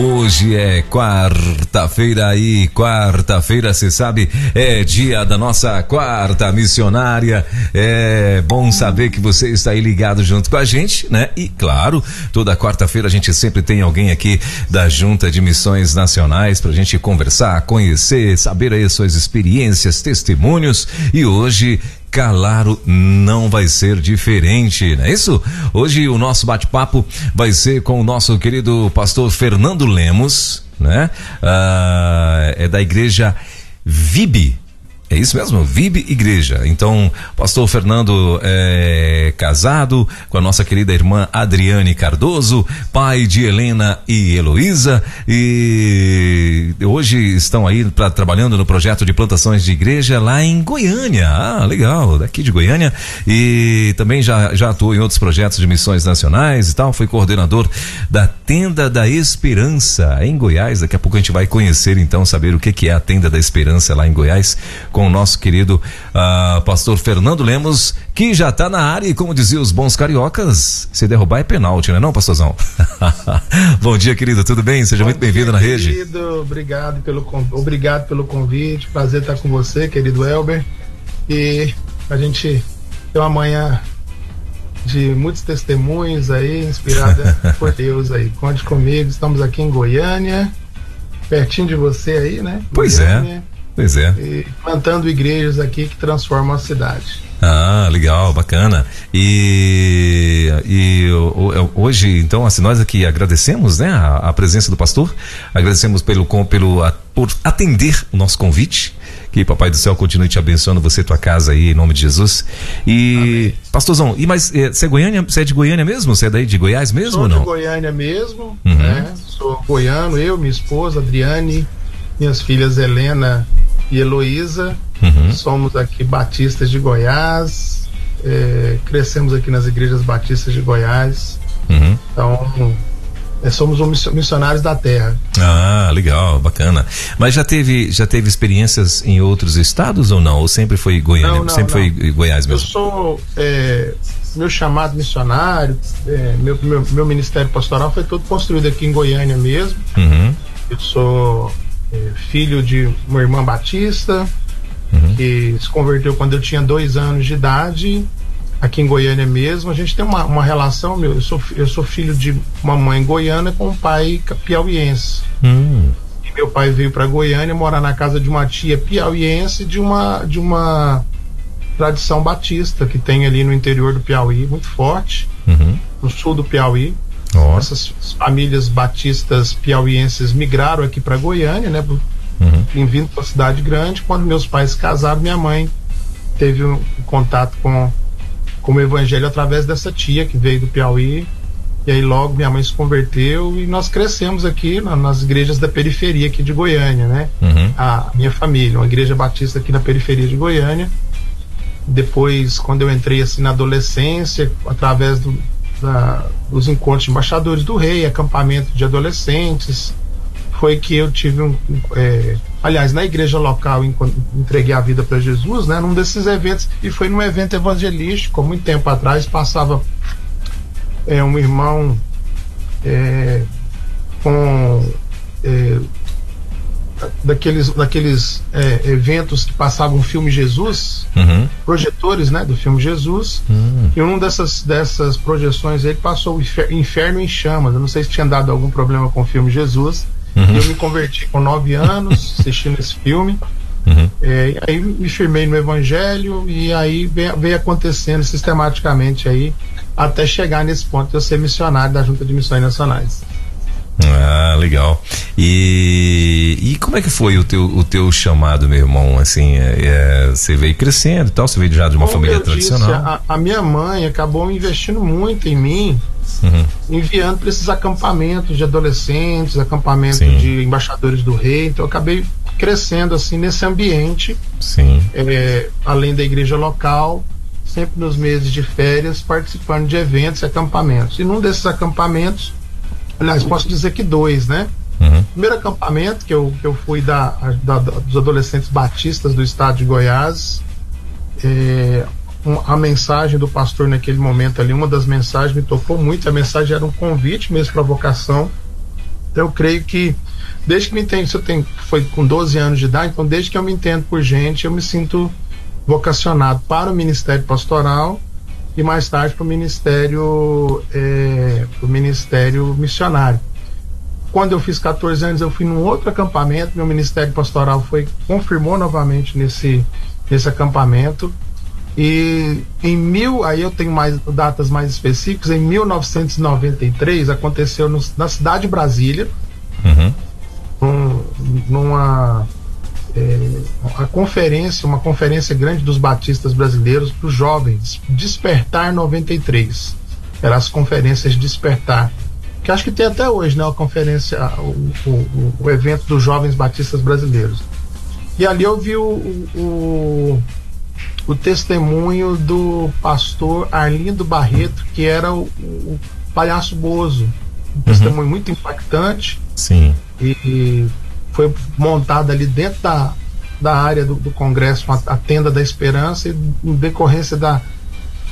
Hoje é quarta-feira e quarta-feira, você sabe, é dia da nossa quarta missionária. É bom saber que você está aí ligado junto com a gente, né? E claro, toda quarta-feira a gente sempre tem alguém aqui da Junta de Missões Nacionais para a gente conversar, conhecer, saber aí suas experiências, testemunhos. E hoje Calaro não vai ser diferente, não é isso? Hoje o nosso bate-papo vai ser com o nosso querido pastor Fernando Lemos, né? Ah, é da igreja VIB, é isso mesmo, VIB Igreja. Então, pastor Fernando é casado com a nossa querida irmã Adriane Cardoso, pai de Helena e Heloísa, e hoje estão aí pra, trabalhando no projeto de plantações de igreja lá em Goiânia. Ah, legal, daqui de Goiânia. E também já, já atuou em outros projetos de missões nacionais e tal. Foi coordenador da Tenda da Esperança em Goiás. Daqui a pouco a gente vai conhecer, então, saber o que, que é a Tenda da Esperança lá em Goiás com o nosso querido uh, pastor Fernando Lemos, que já está na área e como diziam os bons cariocas, se derrubar é pênalti, né não, pastorzão? Bom dia, querido, tudo bem? Seja Bom muito bem-vindo na rede. Querido, obrigado pelo, obrigado pelo convite, prazer estar com você, querido Elber, e a gente tem uma manhã de muitos testemunhos aí, inspirada por Deus aí. Conte comigo, estamos aqui em Goiânia, pertinho de você aí, né? Pois Goiânia, é. Pois é. E plantando igrejas aqui que transformam a cidade. Ah, legal, bacana. E, e hoje, então, assim, nós aqui agradecemos, né, a, a presença do pastor, agradecemos pelo, pelo, a, por atender o nosso convite. Que Papai do Céu continue te abençoando, você e tua casa aí, em nome de Jesus. E, Amém. pastorzão, e mas é, você é Goiânia, você é de Goiânia mesmo? Você é daí de Goiás mesmo Sou ou não? de Goiânia mesmo, uhum. né? Sou goiano, eu, minha esposa, Adriane, minhas filhas Helena e Heloísa. Uhum. Somos aqui batistas de Goiás, é, crescemos aqui nas igrejas batistas de Goiás. Uhum. Então, é, somos um missionários da terra. Ah, legal, bacana. Mas já teve, já teve experiências em outros estados ou não? Ou sempre foi Goiânia? Não, não, sempre não. foi Goiás mesmo? Eu sou. É, meu chamado missionário, é, meu, meu, meu, ministério pastoral foi todo construído aqui em Goiânia mesmo. Uhum. Eu sou filho de uma irmã batista, uhum. que se converteu quando eu tinha dois anos de idade, aqui em Goiânia mesmo. A gente tem uma, uma relação, meu, eu sou, eu sou filho de uma mãe goiana com um pai piauiense. Uhum. E meu pai veio para Goiânia morar na casa de uma tia piauiense de uma, de uma tradição batista que tem ali no interior do Piauí, muito forte, uhum. no sul do Piauí. Oh. Essas famílias batistas piauienses migraram aqui para Goiânia, né? Uhum. Vindo para cidade grande. Quando meus pais se casaram, minha mãe teve um contato com, com o evangelho através dessa tia que veio do Piauí. E aí logo minha mãe se converteu e nós crescemos aqui na, nas igrejas da periferia aqui de Goiânia, né? Uhum. A minha família, uma igreja batista aqui na periferia de Goiânia. Depois, quando eu entrei assim na adolescência, através do, da, dos encontros de embaixadores do rei, acampamento de adolescentes. Foi que eu tive um. É, aliás, na igreja local, entreguei a vida para Jesus, né? Num desses eventos, e foi num evento evangelístico, muito tempo atrás, passava é, um irmão é, com é, daqueles, daqueles é, eventos que passavam o filme Jesus, uhum. projetores né, do filme Jesus, uhum. e uma dessas, dessas projeções ele passou o Inferno em Chamas. Eu não sei se tinha dado algum problema com o filme Jesus. Uhum. Eu me converti com nove anos assistindo esse filme. Uhum. É, aí me firmei no Evangelho e aí veio, veio acontecendo sistematicamente aí até chegar nesse ponto de eu ser missionário da Junta de Missões Nacionais. Ah, legal. E, e como é que foi o teu, o teu chamado, meu irmão? Assim, é, é, você veio crescendo e tal, você veio já de uma Como família tradicional. Disse, a, a, minha mãe acabou investindo muito em mim, uhum. enviando para esses acampamentos de adolescentes, acampamentos Sim. de embaixadores do rei. Então eu acabei crescendo assim nesse ambiente. Sim. É, além da igreja local, sempre nos meses de férias, participando de eventos e acampamentos. E num desses acampamentos Aliás, posso dizer que dois, né? Uhum. Primeiro acampamento que eu, que eu fui da, da, dos adolescentes batistas do estado de Goiás, é, um, a mensagem do pastor naquele momento ali, uma das mensagens me tocou muito. A mensagem era um convite mesmo para vocação. Então eu creio que desde que me entendo, eu tenho, foi com 12 anos de idade, então desde que eu me entendo por gente, eu me sinto vocacionado para o ministério pastoral e mais tarde para o ministério, é, o ministério missionário. Quando eu fiz 14 anos, eu fui num outro acampamento, meu ministério pastoral foi confirmou novamente nesse nesse acampamento. E em mil, aí eu tenho mais datas mais específicas, em 1993 aconteceu no, na cidade de Brasília, uhum num, numa a conferência, uma conferência grande dos batistas brasileiros para os jovens, Despertar 93. Eram as conferências Despertar. Que acho que tem até hoje, né? A conferência, o, o, o evento dos jovens batistas brasileiros. E ali eu vi o, o, o testemunho do pastor Arlindo Barreto, que era o, o palhaço Bozo. Um uhum. testemunho muito impactante. Sim e, e foi montada ali dentro da, da área do, do Congresso a, a, Tenda da Esperança e em decorrência da,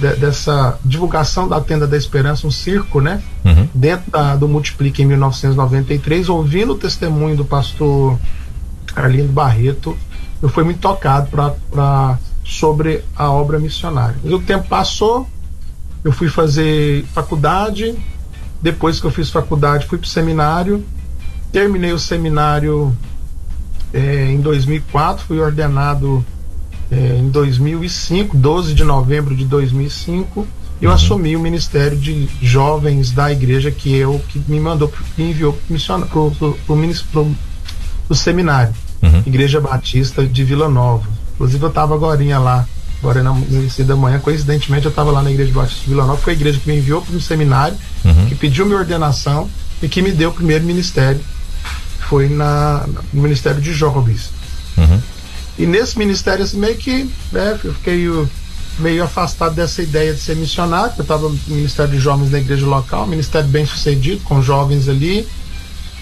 de, dessa divulgação da Tenda da Esperança, um circo, né? Uhum. Dentro da, do Multiplique em 1993, ouvindo o testemunho do pastor Arlindo Barreto, eu fui muito tocado para sobre a obra missionária. Mas o tempo passou, eu fui fazer faculdade, depois que eu fiz faculdade fui para o seminário terminei o seminário é, em 2004, fui ordenado é, em 2005, 12 de novembro de 2005. Eu uhum. assumi o ministério de jovens da igreja que eu que me mandou, me enviou para o seminário, uhum. Igreja Batista de Vila Nova. Inclusive eu estava agora lá, agora no início da manhã, coincidentemente eu estava lá na Igreja Batista de Vila Nova, foi a igreja que me enviou para um seminário, uhum. que pediu minha ordenação e que me deu o primeiro ministério foi na, no Ministério de Jovens. Uhum. E nesse ministério, assim, meio que né, eu fiquei meio afastado dessa ideia de ser missionário, eu estava no Ministério de Jovens da igreja local, ministério bem sucedido, com jovens ali.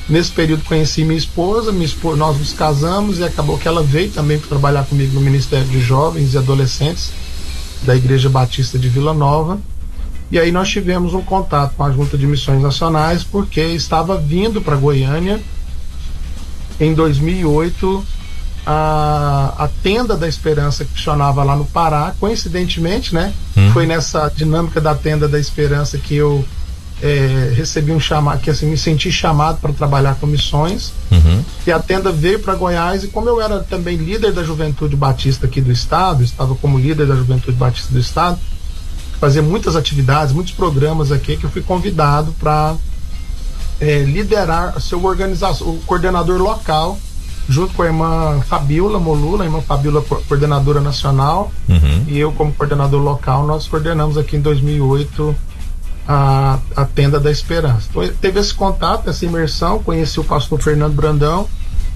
Nesse período conheci minha esposa, minha esposa, nós nos casamos e acabou que ela veio também para trabalhar comigo no Ministério de Jovens e Adolescentes da Igreja Batista de Vila Nova. E aí nós tivemos um contato com a Junta de Missões Nacionais porque estava vindo para Goiânia em 2008 a, a tenda da esperança que funcionava lá no Pará, coincidentemente, né? Hum. Foi nessa dinâmica da tenda da esperança que eu é, recebi um chamado, que assim, me senti chamado para trabalhar com missões. Uhum. E a tenda veio para Goiás, e como eu era também líder da Juventude Batista aqui do Estado, estava como líder da Juventude Batista do Estado, fazia muitas atividades, muitos programas aqui, que eu fui convidado para é, liderar seu organização, o coordenador local, junto com a irmã Fabiola Molula, a irmã Fabiola coordenadora nacional, uhum. e eu como coordenador local, nós coordenamos aqui em 2008 a, a Tenda da Esperança. Então, teve esse contato, essa imersão, conheci o pastor Fernando Brandão,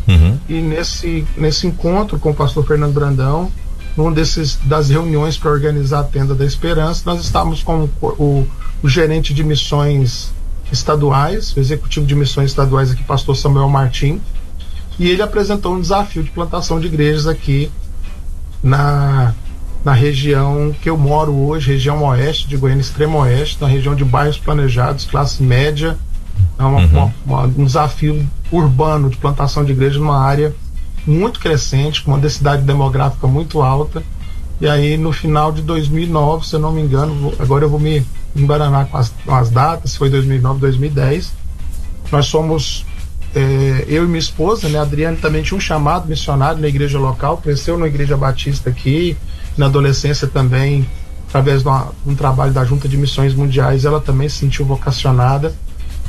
uhum. e nesse, nesse encontro com o pastor Fernando Brandão, num desses das reuniões para organizar a Tenda da Esperança, nós estávamos com o, o, o gerente de missões estaduais, o executivo de missões estaduais aqui, pastor Samuel Martim, e ele apresentou um desafio de plantação de igrejas aqui na, na região que eu moro hoje, região oeste de Goiânia, extremo oeste, na região de bairros planejados, classe média, é uma, uhum. uma, uma, um desafio urbano de plantação de igrejas numa área muito crescente, com uma densidade demográfica muito alta. E aí, no final de 2009, se eu não me engano, agora eu vou me embaranar com as, com as datas, foi 2009, 2010. Nós somos, é, eu e minha esposa, né, a Adriane também tinha um chamado missionário na igreja local, cresceu na igreja batista aqui, na adolescência também, através de, uma, um trabalho da Junta de Missões Mundiais, ela também se sentiu vocacionada.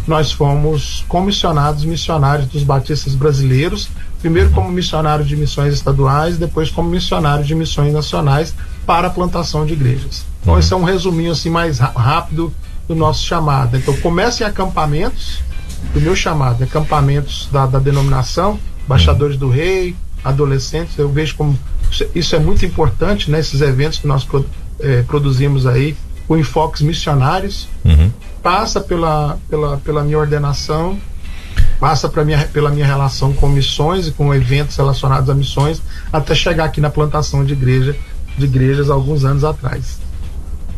Nós fomos comissionados missionários dos batistas brasileiros, primeiro como missionário de missões estaduais, depois como missionário de missões nacionais para a plantação de igrejas. Então, uhum. esse é um resuminho assim mais rápido do nosso chamado. Então, começa em acampamentos, do meu chamado, acampamentos da, da denominação, embaixadores do rei, adolescentes. Eu vejo como isso é muito importante, né? Esses eventos que nós é, produzimos aí, com enfoques missionários, uhum. passa pela, pela, pela minha ordenação passa minha, pela minha relação com missões e com eventos relacionados a missões, até chegar aqui na plantação de igreja de igrejas alguns anos atrás.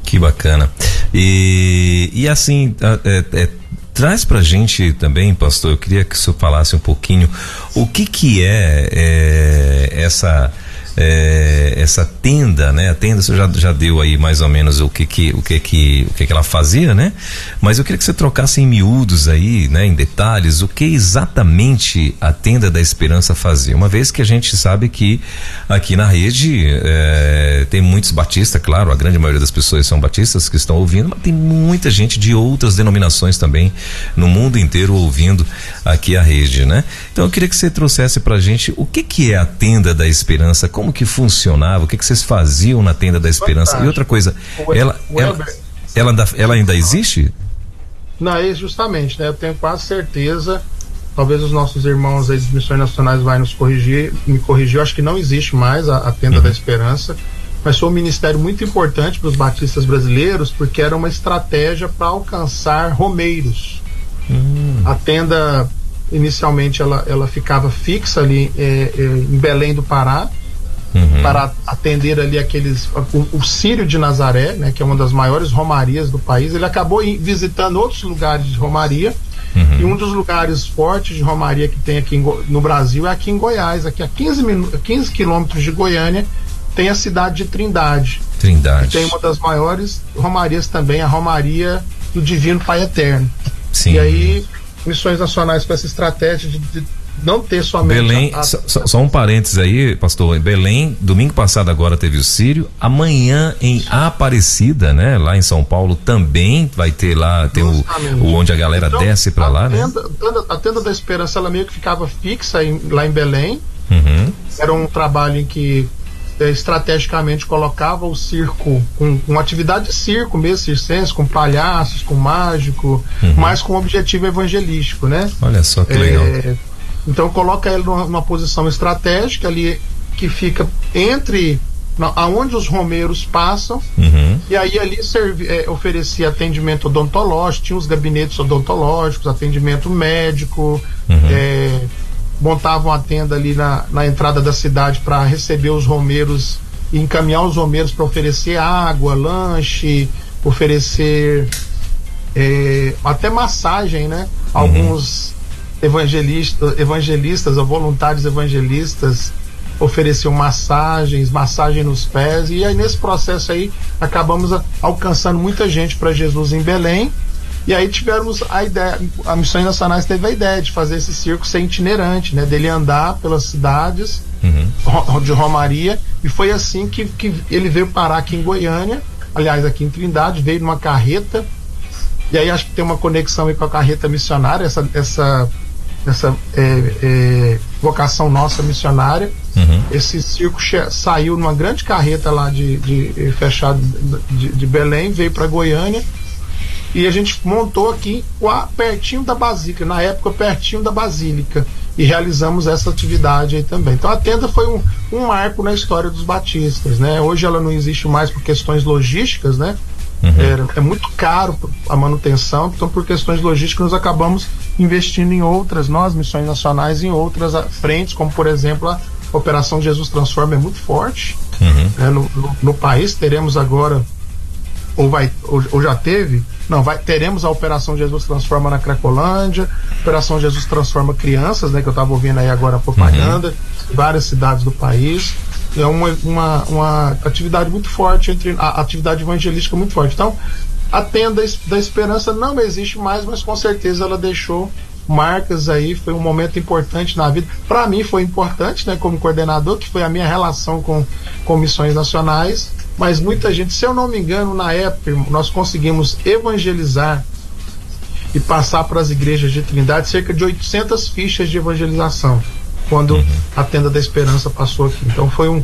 Que bacana. E, e assim, é, é, traz pra gente também, pastor, eu queria que o senhor falasse um pouquinho o que que é, é essa é, essa tenda, né? A tenda você já, já deu aí mais ou menos o que que o que que o que que ela fazia, né? Mas eu queria que você trocasse em miúdos aí, né? Em detalhes, o que exatamente a tenda da Esperança fazia. Uma vez que a gente sabe que aqui na rede é, tem muitos batistas, claro, a grande maioria das pessoas são batistas que estão ouvindo, mas tem muita gente de outras denominações também no mundo inteiro ouvindo aqui a rede, né? Então eu queria que você trouxesse pra gente o que que é a tenda da Esperança, como que funcionava, o que que vocês faziam na tenda da Esperança. Fantástico. E outra coisa, o, ela, o ela, ela, ainda, ela ainda existe? Não, é justamente, né? Eu tenho quase certeza, talvez os nossos irmãos aí das missões nacionais vai nos corrigir, me corrigir, eu acho que não existe mais a, a tenda uhum. da esperança, mas foi um ministério muito importante para os batistas brasileiros, porque era uma estratégia para alcançar romeiros. Uhum. A tenda inicialmente ela, ela ficava fixa ali é, é, em Belém do Pará uhum. para atender ali aqueles o, o, Sírio de Nazaré, né, que é uma das maiores romarias do país. Ele acabou visitando outros lugares de romaria. Uhum. E um dos lugares fortes de romaria que tem aqui no Brasil é aqui em Goiás, aqui a 15, 15 quilômetros de Goiânia, tem a cidade de Trindade. Trindade. Que tem uma das maiores romarias também, a Romaria do Divino Pai Eterno. Sim. E aí, missões nacionais com essa estratégia de, de não ter somente. Belém, a, só, só, um parênteses aí, pastor. Em Belém, domingo passado agora teve o Sírio. Amanhã em Aparecida, né? Lá em São Paulo também vai ter lá, tem o, o, onde a galera então, desce para lá, né? tenda, né? A tenda da esperança, ela meio que ficava fixa em, lá em Belém. Uhum. Era um trabalho em que é, estrategicamente colocava o circo com, com atividade de circo mesmo, circense, com palhaços, com mágico, uhum. mas com objetivo evangelístico, né? Olha só que legal. Então coloca ele numa, numa posição estratégica ali que fica entre na, aonde os romeiros passam uhum. e aí ali serve, é, oferecia atendimento odontológico, tinha os gabinetes odontológicos, atendimento médico, uhum. é, montavam a tenda ali na, na entrada da cidade para receber os romeiros e encaminhar os romeiros para oferecer água, lanche, oferecer é, até massagem, né? Uhum. Alguns evangelistas, ou voluntários evangelistas ofereciam massagens, massagem nos pés, e aí nesse processo aí acabamos a, alcançando muita gente para Jesus em Belém. E aí tivemos a ideia, a Missões Nacionais teve a ideia de fazer esse circo ser itinerante, né? Dele andar pelas cidades uhum. de Romaria, e foi assim que, que ele veio parar aqui em Goiânia, aliás, aqui em Trindade, veio numa carreta, e aí acho que tem uma conexão aí com a carreta missionária, essa, essa essa é, é, vocação nossa missionária. Uhum. Esse circo saiu numa grande carreta lá de, de fechado de, de, Belém, veio para Goiânia e a gente montou aqui pertinho da Basílica, na época pertinho da Basílica, e realizamos essa atividade aí também. Então a tenda foi um, um marco na história dos batistas, né? Hoje ela não existe mais por questões logísticas, né? Uhum. É, é, muito caro a manutenção, então por questões logísticas nós acabamos investindo em outras, nós, missões nacionais, em outras frentes, como por exemplo a Operação Jesus Transforma é muito forte uhum. né, no, no, no, país. Teremos agora, ou, vai, ou, ou, já teve, não, vai, teremos a Operação Jesus Transforma na Cracolândia, Operação Jesus Transforma Crianças, né, que eu estava ouvindo aí agora a propaganda, uhum. várias cidades do país é uma, uma, uma atividade muito forte entre a atividade evangelística muito forte. Então, a tenda da esperança não existe mais, mas com certeza ela deixou marcas aí, foi um momento importante na vida. Para mim foi importante, né, como coordenador, que foi a minha relação com comissões nacionais, mas muita gente, se eu não me engano, na época nós conseguimos evangelizar e passar para as igrejas de Trindade cerca de 800 fichas de evangelização quando uhum. a Tenda da Esperança passou aqui. Então foi um,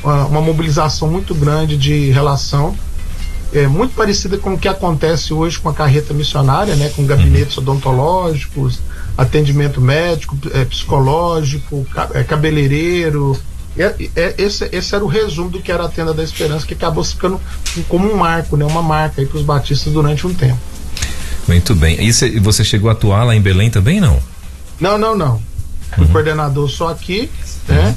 uma, uma, mobilização muito grande de relação, é, muito parecida com o que acontece hoje com a carreta missionária, né, com gabinetes uhum. odontológicos, atendimento médico, é, psicológico, é, cabeleireiro. É, é, esse, esse era o resumo do que era a Tenda da Esperança, que acabou ficando como um marco, né, uma marca para os batistas durante um tempo. Muito bem. E você chegou a atuar lá em Belém também, não? Não, não, não. Fui uhum. coordenador só aqui, né? Uhum.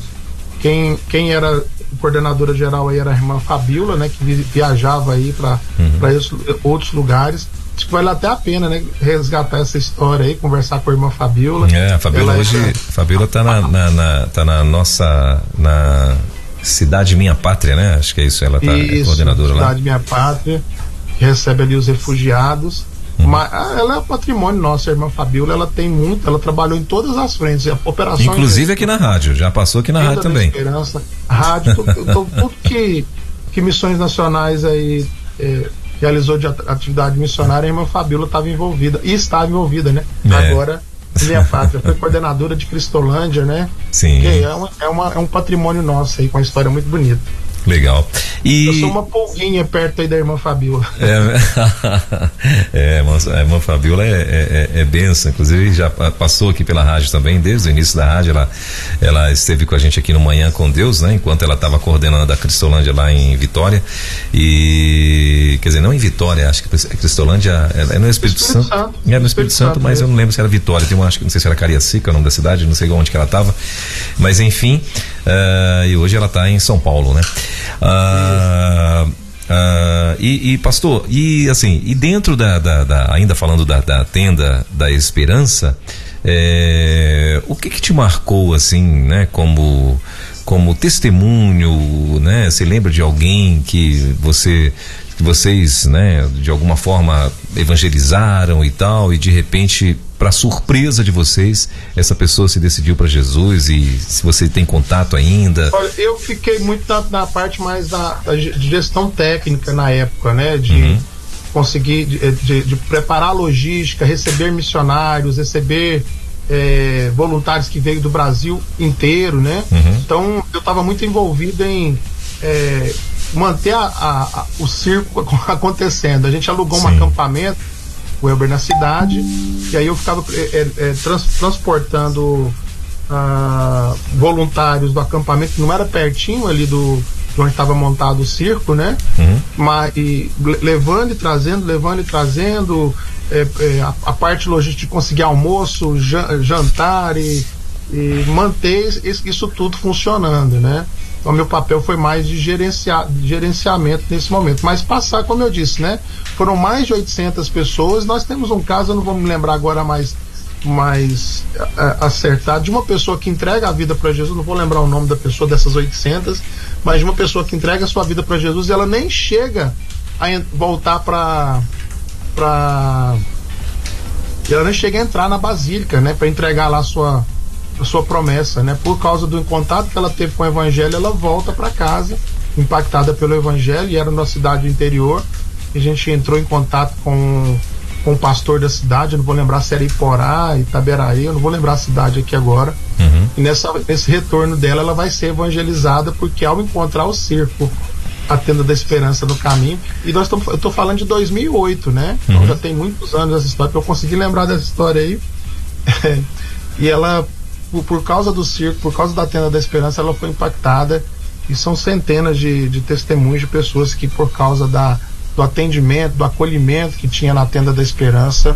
Quem, quem era coordenadora geral aí era a irmã Fabiola, né? Que viajava aí para uhum. outros lugares. Acho que vale até a pena, né? Resgatar essa história aí, conversar com a irmã Fabiola. É, a Fabiola hoje. É... Fabiola tá na, na, na, tá na nossa. Na Cidade Minha Pátria, né? Acho que é isso, ela tá isso, coordenadora Cidade lá. Cidade Minha Pátria, recebe ali os refugiados. Uhum. Mas ah, ela é patrimônio nosso, a irmã Fabiola, ela tem muito, ela trabalhou em todas as frentes, operações. Inclusive aqui na rádio, já passou aqui na rádio também. Esperança, rádio, tudo, tudo que, que missões nacionais aí é, realizou de atividade missionária, a irmã Fabiola estava envolvida, e estava envolvida, né? É. Agora minha pátria, foi coordenadora de Cristolândia, né? Sim. Que é, uma, é, uma, é um patrimônio nosso aí, com uma história muito bonita. Legal. E... Eu sou uma polguinha perto aí da irmã Fabiola. É, é a irmã Fabiola é, é, é, é benção, inclusive já passou aqui pela rádio também, desde o início da rádio, ela, ela esteve com a gente aqui no Manhã com Deus, né? Enquanto ela estava coordenando a Cristolândia lá em Vitória. E, quer dizer, não em Vitória, acho que a Cristolândia é, é no Espírito, Espírito Santo. Santo. É no Espírito, Espírito Santo, Santo, mas eu não lembro se era Vitória, tem uma, acho que não sei se era Cariacica, o nome da cidade, não sei onde que ela estava. Mas enfim, uh, e hoje ela está em São Paulo, né? Ah, ah, e, e, pastor, e assim, e dentro da, da, da ainda falando da, da, tenda da esperança, é, o que que te marcou assim, né, como como testemunho, né? Você lembra de alguém que você que vocês, né, de alguma forma evangelizaram e tal, e de repente, para surpresa de vocês, essa pessoa se decidiu para Jesus e se você tem contato ainda? Olha, eu fiquei muito na, na parte mais da, da, gestão técnica na época, né, de uhum. conseguir de, de, de, preparar a logística, receber missionários, receber é, voluntários que veio do Brasil inteiro, né? Uhum. Então eu estava muito envolvido em é, manter a, a, a, o circo acontecendo. A gente alugou Sim. um acampamento, o Elber na cidade, e aí eu ficava é, é, trans, transportando ah, voluntários do acampamento, que não era pertinho ali do de onde estava montado o circo, né? Uhum. Mas e, levando e trazendo, levando e trazendo é, a, parte logística de conseguir almoço, jantar e, e manter isso, isso tudo funcionando, né? Então, meu papel foi mais de, gerenciar, de gerenciamento nesse momento. Mas passar, como eu disse, né? Foram mais de 800 pessoas. Nós temos um caso, eu não vou me lembrar agora mais, mais é, acertado, de uma pessoa que entrega a vida para Jesus. Não vou lembrar o nome da pessoa dessas 800, mas de uma pessoa que entrega a sua vida para Jesus e ela nem chega a voltar para. para ela nem chega a entrar na basílica, né? Para entregar lá a sua sua promessa, né? Por causa do contato que ela teve com o evangelho, ela volta para casa, impactada pelo evangelho, e era na cidade interior. A gente entrou em contato com, com o pastor da cidade, eu não vou lembrar se era Iporá, Itaberaí, eu não vou lembrar a cidade aqui agora. Uhum. E nessa, nesse retorno dela, ela vai ser evangelizada, porque ao encontrar o circo, a tenda da esperança no caminho. E nós estamos, eu estou falando de 2008, né? Então uhum. Então já tem muitos anos essa história, eu consegui lembrar dessa história aí. e ela por, por causa do circo, por causa da tenda da esperança, ela foi impactada e são centenas de, de testemunhos de pessoas que por causa da, do atendimento, do acolhimento que tinha na tenda da esperança,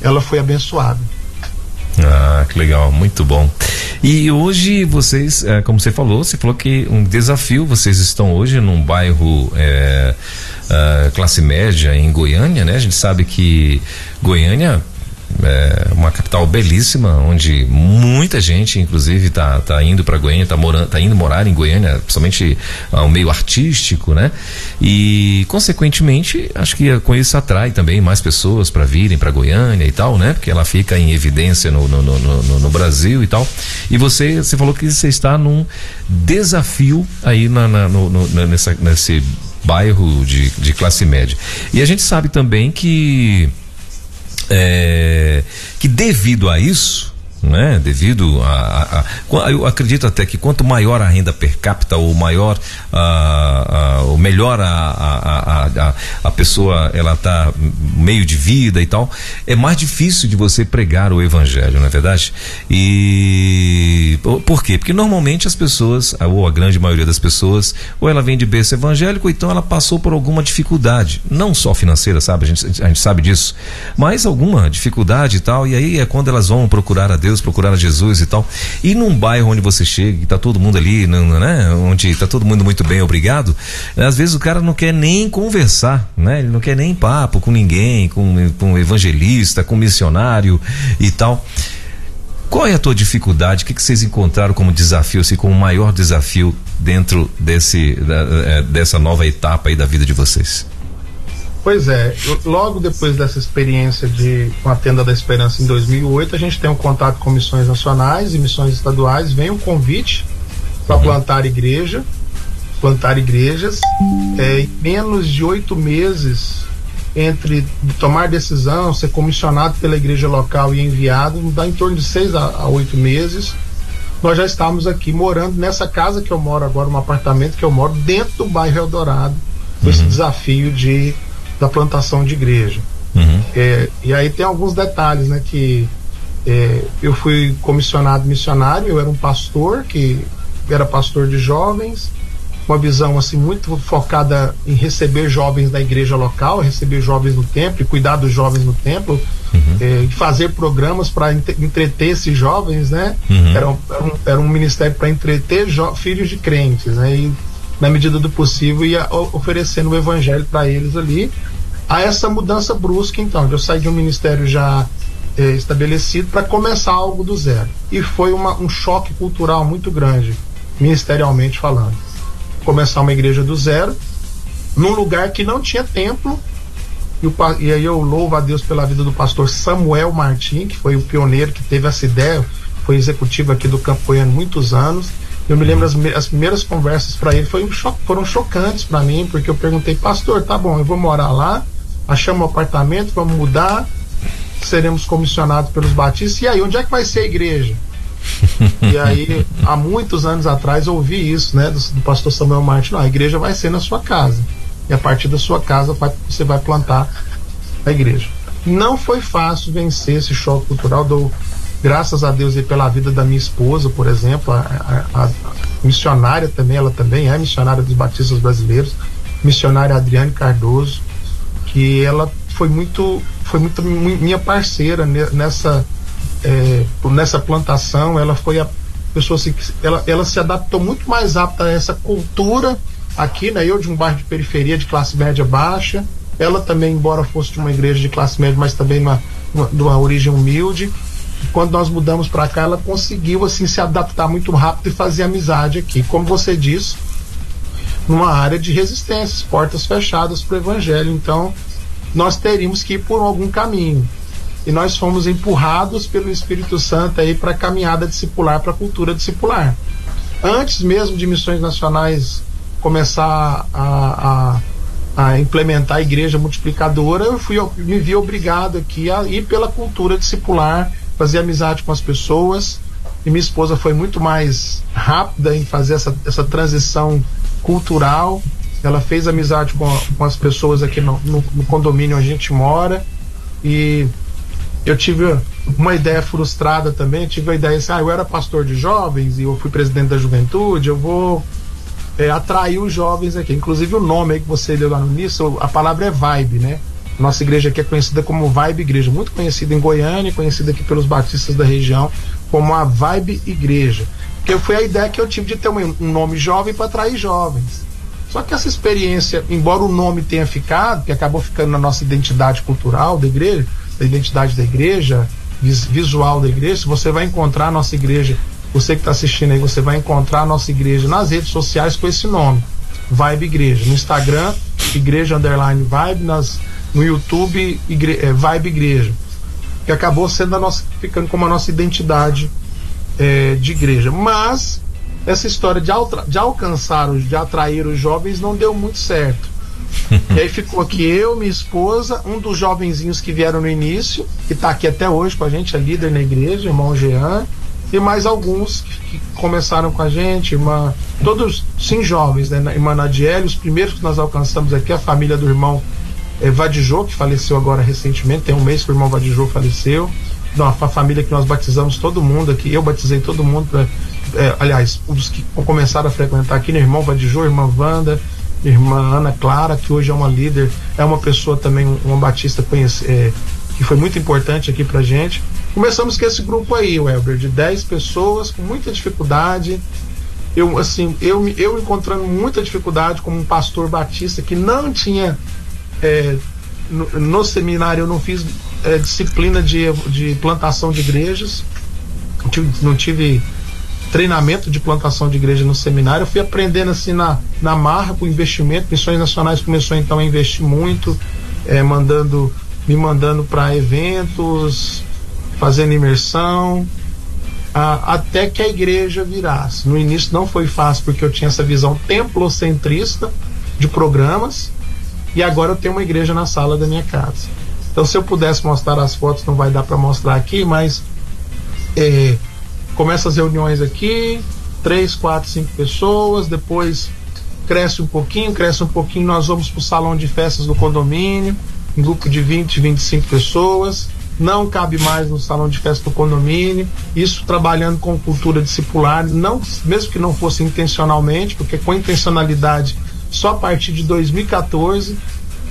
ela foi abençoada. Ah, que legal, muito bom. E hoje vocês, é, como você falou, você falou que um desafio, vocês estão hoje num bairro é, é, classe média em Goiânia, né? A gente sabe que Goiânia é uma capital belíssima, onde muita gente, inclusive, está tá indo para Goiânia, está morando, tá indo morar em Goiânia, principalmente ao meio artístico, né? E, consequentemente, acho que com isso atrai também mais pessoas para virem para Goiânia e tal, né? Porque ela fica em evidência no, no, no, no, no Brasil e tal. E você, você falou que você está num desafio aí na, na no, no, nessa, nesse bairro de, de classe média. E a gente sabe também que é, que devido a isso, né? Devido a, a, a, eu acredito até que quanto maior a renda per capita ou maior a, a ou melhor a, a, a, pessoa ela tá meio de vida e tal, é mais difícil de você pregar o evangelho, não é verdade? E por quê? Porque normalmente as pessoas, ou a grande maioria das pessoas, ou ela vem de berço evangélico, ou então ela passou por alguma dificuldade, não só financeira, sabe? A gente, a gente sabe disso, mas alguma dificuldade e tal, e aí é quando elas vão procurar a Deus Deus, Jesus e tal. E num bairro onde você chega, e tá todo mundo ali, né? Onde tá todo mundo muito bem, obrigado. Às vezes o cara não quer nem conversar, né? Ele não quer nem papo com ninguém, com, com evangelista, com missionário e tal. Qual é a tua dificuldade? O que, que vocês encontraram como desafio, assim, como maior desafio dentro desse, da, é, dessa nova etapa aí da vida de vocês? Pois é, logo depois dessa experiência de com a Tenda da Esperança em 2008, a gente tem um contato com missões nacionais e missões estaduais, vem um convite para uhum. plantar igreja, plantar igrejas. É, em menos de oito meses entre tomar decisão, ser comissionado pela igreja local e enviado, dá em torno de seis a oito meses. Nós já estamos aqui morando nessa casa que eu moro agora, um apartamento que eu moro dentro do bairro Eldorado, com uhum. esse desafio de da plantação de igreja. Uhum. É, e aí tem alguns detalhes, né? Que é, eu fui comissionado missionário, eu era um pastor que era pastor de jovens, uma visão assim muito focada em receber jovens da igreja local, receber jovens no templo, e cuidar dos jovens no templo, uhum. é, fazer programas para entreter esses jovens, né? Uhum. Era, um, era, um, era, um, ministério para entreter filhos de crentes, né? E na medida do possível, ia oferecendo o evangelho para eles ali. A essa mudança brusca, então, eu saí de um ministério já é, estabelecido para começar algo do zero. E foi uma, um choque cultural muito grande, ministerialmente falando. Começar uma igreja do zero, num lugar que não tinha templo. E, o, e aí eu louvo a Deus pela vida do pastor Samuel Martim, que foi o pioneiro que teve essa ideia, foi executivo aqui do Campo Goiano muitos anos eu me lembro as, as primeiras conversas para ele foi foram chocantes para mim, porque eu perguntei, pastor, tá bom, eu vou morar lá, achamos um apartamento, vamos mudar, seremos comissionados pelos batistas, e aí, onde é que vai ser a igreja? e aí, há muitos anos atrás, eu ouvi isso, né, do, do pastor Samuel Martins, não, a igreja vai ser na sua casa. E a partir da sua casa vai, você vai plantar a igreja. Não foi fácil vencer esse choque cultural do graças a Deus e pela vida da minha esposa, por exemplo, a, a, a missionária também, ela também é missionária dos batistas brasileiros, missionária Adriane Cardoso, que ela foi muito, foi muito minha parceira nessa, é, nessa plantação, ela foi a pessoa assim, ela, ela se adaptou muito mais apta a essa cultura aqui, né? Eu de um bairro de periferia, de classe média baixa, ela também, embora fosse de uma igreja de classe média, mas também uma, uma, de uma origem humilde, quando nós mudamos para cá, ela conseguiu assim se adaptar muito rápido e fazer amizade aqui. Como você disse, numa área de resistências, portas fechadas para o evangelho. Então, nós teríamos que ir por algum caminho. E nós fomos empurrados pelo Espírito Santo aí para a caminhada discipular, para a cultura discipular. Antes mesmo de missões nacionais começar a, a, a implementar a igreja multiplicadora, eu fui, me vi obrigado aqui a ir pela cultura discipular fazer amizade com as pessoas. E minha esposa foi muito mais rápida em fazer essa, essa transição cultural. Ela fez amizade com, com as pessoas aqui no, no, no condomínio onde a gente mora. E eu tive uma ideia frustrada também. Tive a ideia assim: ah, eu era pastor de jovens e eu fui presidente da juventude, eu vou é, atrair os jovens aqui. Inclusive o nome aí que você leu lá no início, a palavra é vibe, né? Nossa igreja aqui é conhecida como Vibe Igreja, muito conhecida em Goiânia, conhecida aqui pelos batistas da região como a Vibe Igreja. Que foi a ideia que eu tive de ter um, um nome jovem para atrair jovens. Só que essa experiência, embora o nome tenha ficado, que acabou ficando na nossa identidade cultural da igreja, da identidade da igreja, visual da igreja, você vai encontrar a nossa igreja, você que está assistindo aí, você vai encontrar a nossa igreja nas redes sociais com esse nome, Vibe Igreja. No Instagram, Igreja Underline Vibe, nas no YouTube igre é, Vibe Igreja, que acabou sendo a nossa, ficando como a nossa identidade é, de igreja. Mas essa história de, de alcançar, de atrair os jovens não deu muito certo. e aí ficou aqui eu, minha esposa, um dos jovenzinhos que vieram no início, que está aqui até hoje com a gente, é líder na igreja, irmão Jean, e mais alguns que, que começaram com a gente, irmã, todos sim jovens, né? Irmã Nadiele, os primeiros que nós alcançamos aqui, a família do irmão é, Vadijô, que faleceu agora recentemente, tem um mês que o irmão Vadijô faleceu. Não, a família que nós batizamos todo mundo aqui, eu batizei todo mundo, pra, é, aliás, os que começaram a frequentar aqui, né, irmão Vadijô, irmã Wanda, irmã Ana Clara, que hoje é uma líder, é uma pessoa também, um, uma batista conhece, é, que foi muito importante aqui pra gente. Começamos com esse grupo aí, Welber, de 10 pessoas, com muita dificuldade. Eu, assim, eu, eu encontrando muita dificuldade como um pastor batista que não tinha. É, no, no, seminário eu não fiz é, disciplina de, de plantação de igrejas, não tive, treinamento de plantação de igreja no seminário. Eu fui aprendendo assim na, na marra com investimento. Missões Nacionais começou então a investir muito, é, mandando, me mandando para eventos, fazendo imersão, a, até que a igreja virasse. No início não foi fácil porque eu tinha essa visão templocentrista de programas e agora eu tenho uma igreja na sala da minha casa. Então, se eu pudesse mostrar as fotos, não vai dar para mostrar aqui, mas é, começa as reuniões aqui, três, quatro, cinco pessoas, depois cresce um pouquinho, cresce um pouquinho, nós vamos para o salão de festas do condomínio, um grupo de 20, 25 pessoas não cabe mais no salão de festa do condomínio. Isso trabalhando com cultura discipular, não, mesmo que não fosse intencionalmente, porque com intencionalidade só a partir de 2014,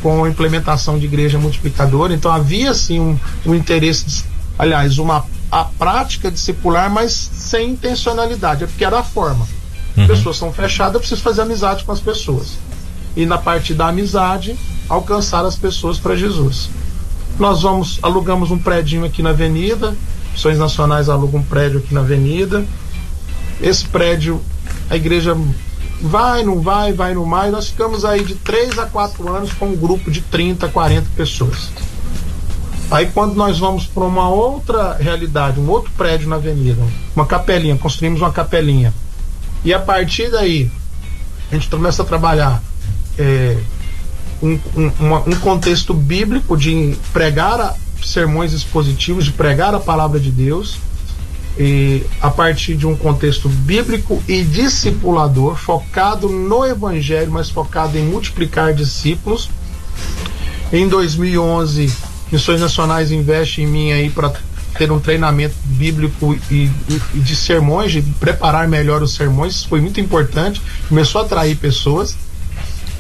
com a implementação de igreja multiplicadora. Então havia sim um, um interesse, aliás, uma a prática discipular, mas sem intencionalidade, é porque era a forma. Uhum. Pessoas são fechadas, eu preciso fazer amizade com as pessoas. E na parte da amizade, alcançar as pessoas para Jesus. Nós vamos, alugamos um prédio aqui na avenida, Missões Nacionais alugam um prédio aqui na avenida. Esse prédio, a igreja vai, não vai, vai, não vai. Nós ficamos aí de 3 a 4 anos com um grupo de 30, 40 pessoas. Aí quando nós vamos para uma outra realidade, um outro prédio na avenida, uma capelinha, construímos uma capelinha. E a partir daí, a gente começa a trabalhar é, um, um, uma, um contexto bíblico de pregar a, sermões expositivos, de pregar a palavra de Deus, e a partir de um contexto bíblico e discipulador, focado no evangelho, mas focado em multiplicar discípulos. Em 2011, Missões Nacionais investe em mim aí para ter um treinamento bíblico e, e, de sermões, de preparar melhor os sermões, isso foi muito importante, começou a atrair pessoas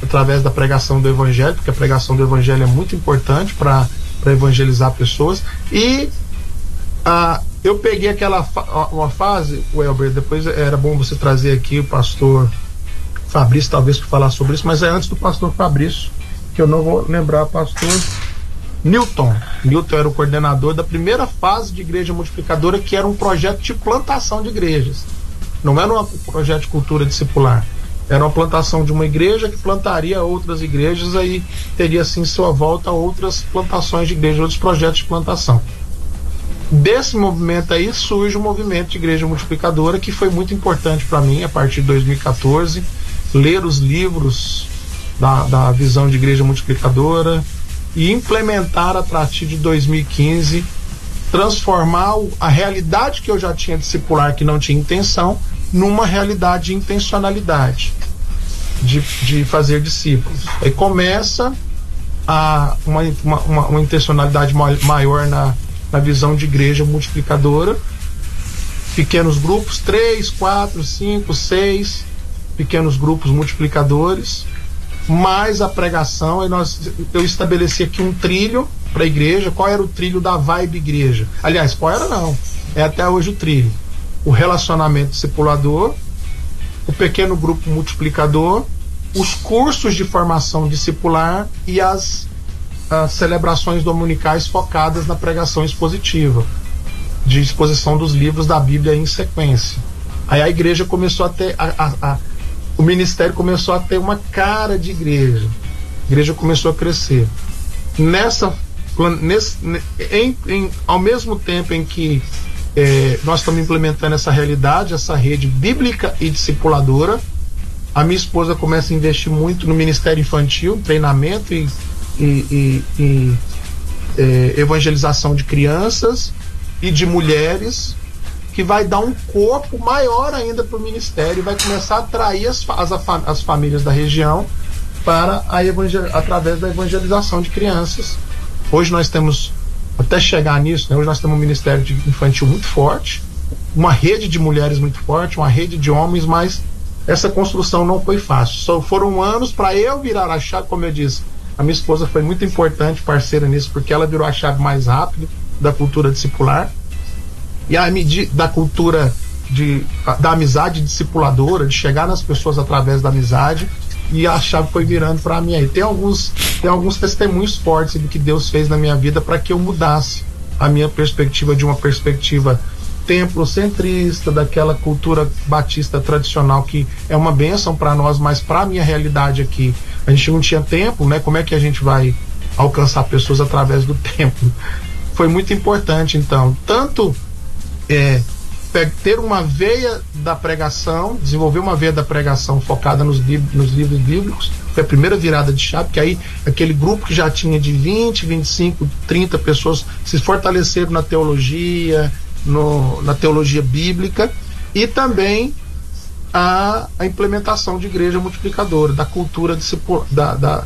através da pregação do evangelho, porque a pregação do evangelho é muito importante para evangelizar pessoas. E ah, eu peguei aquela fa uma fase, Welber, depois era bom você trazer aqui o pastor Fabrício, talvez, para falar sobre isso, mas é antes do pastor Fabrício, que eu não vou lembrar, pastor Newton. Newton era o coordenador da primeira fase de igreja multiplicadora, que era um projeto de plantação de igrejas. Não era um projeto de cultura discipular era uma plantação de uma igreja que plantaria outras igrejas, aí teria assim sua volta outras plantações de igreja, outros projetos de plantação. Desse movimento aí surge o movimento de igreja multiplicadora, que foi muito importante para mim a partir de 2014. Ler os livros da, da visão de igreja multiplicadora e implementar a partir de 2015, transformar a realidade que eu já tinha discipular, que não tinha intenção, numa realidade de intencionalidade de, de fazer discípulos. Aí começa a uma, uma, uma, uma intencionalidade maior na, na visão de igreja multiplicadora. Pequenos grupos, três, quatro, cinco, seis pequenos grupos multiplicadores, mais a pregação. Aí nós, eu estabeleci aqui um trilho para a igreja. Qual era o trilho da vibe igreja? Aliás, qual era não? É até hoje o trilho o relacionamento discipulador, o pequeno grupo multiplicador, os cursos de formação discipular e as, as celebrações dominicais focadas na pregação expositiva, de exposição dos livros da Bíblia em sequência. Aí a igreja começou a ter. A, a, a, o ministério começou a ter uma cara de igreja. A igreja começou a crescer. Nessa. Nesse, em, em, ao mesmo tempo em que é, nós estamos implementando essa realidade, essa rede bíblica e discipuladora. A minha esposa começa a investir muito no Ministério Infantil, treinamento e, e, e, e é, evangelização de crianças e de mulheres, que vai dar um corpo maior ainda para o ministério e vai começar a atrair as, as, as famílias da região para a evangel, através da evangelização de crianças. Hoje nós temos até chegar nisso, né, hoje nós temos um Ministério Infantil muito forte, uma rede de mulheres muito forte, uma rede de homens, mas essa construção não foi fácil. Só foram anos para eu virar a chave, como eu disse. A minha esposa foi muito importante, parceira nisso, porque ela virou a chave mais rápido da cultura discipular. e a medida da cultura de, da amizade discipuladora, de chegar nas pessoas através da amizade, e a chave foi virando para mim aí. Tem alguns, tem alguns testemunhos fortes do que Deus fez na minha vida para que eu mudasse a minha perspectiva de uma perspectiva templo-centrista, daquela cultura batista tradicional que é uma bênção para nós, mas para a minha realidade aqui, a gente não tinha tempo, né? Como é que a gente vai alcançar pessoas através do templo? Foi muito importante, então, tanto é, ter uma veia da pregação, desenvolver uma veia da pregação focada nos, nos livros bíblicos, foi a primeira virada de chave, que aí aquele grupo que já tinha de 20, 25, 30 pessoas se fortaleceram na teologia, no, na teologia bíblica e também a, a implementação de igreja multiplicadora, da cultura da, da,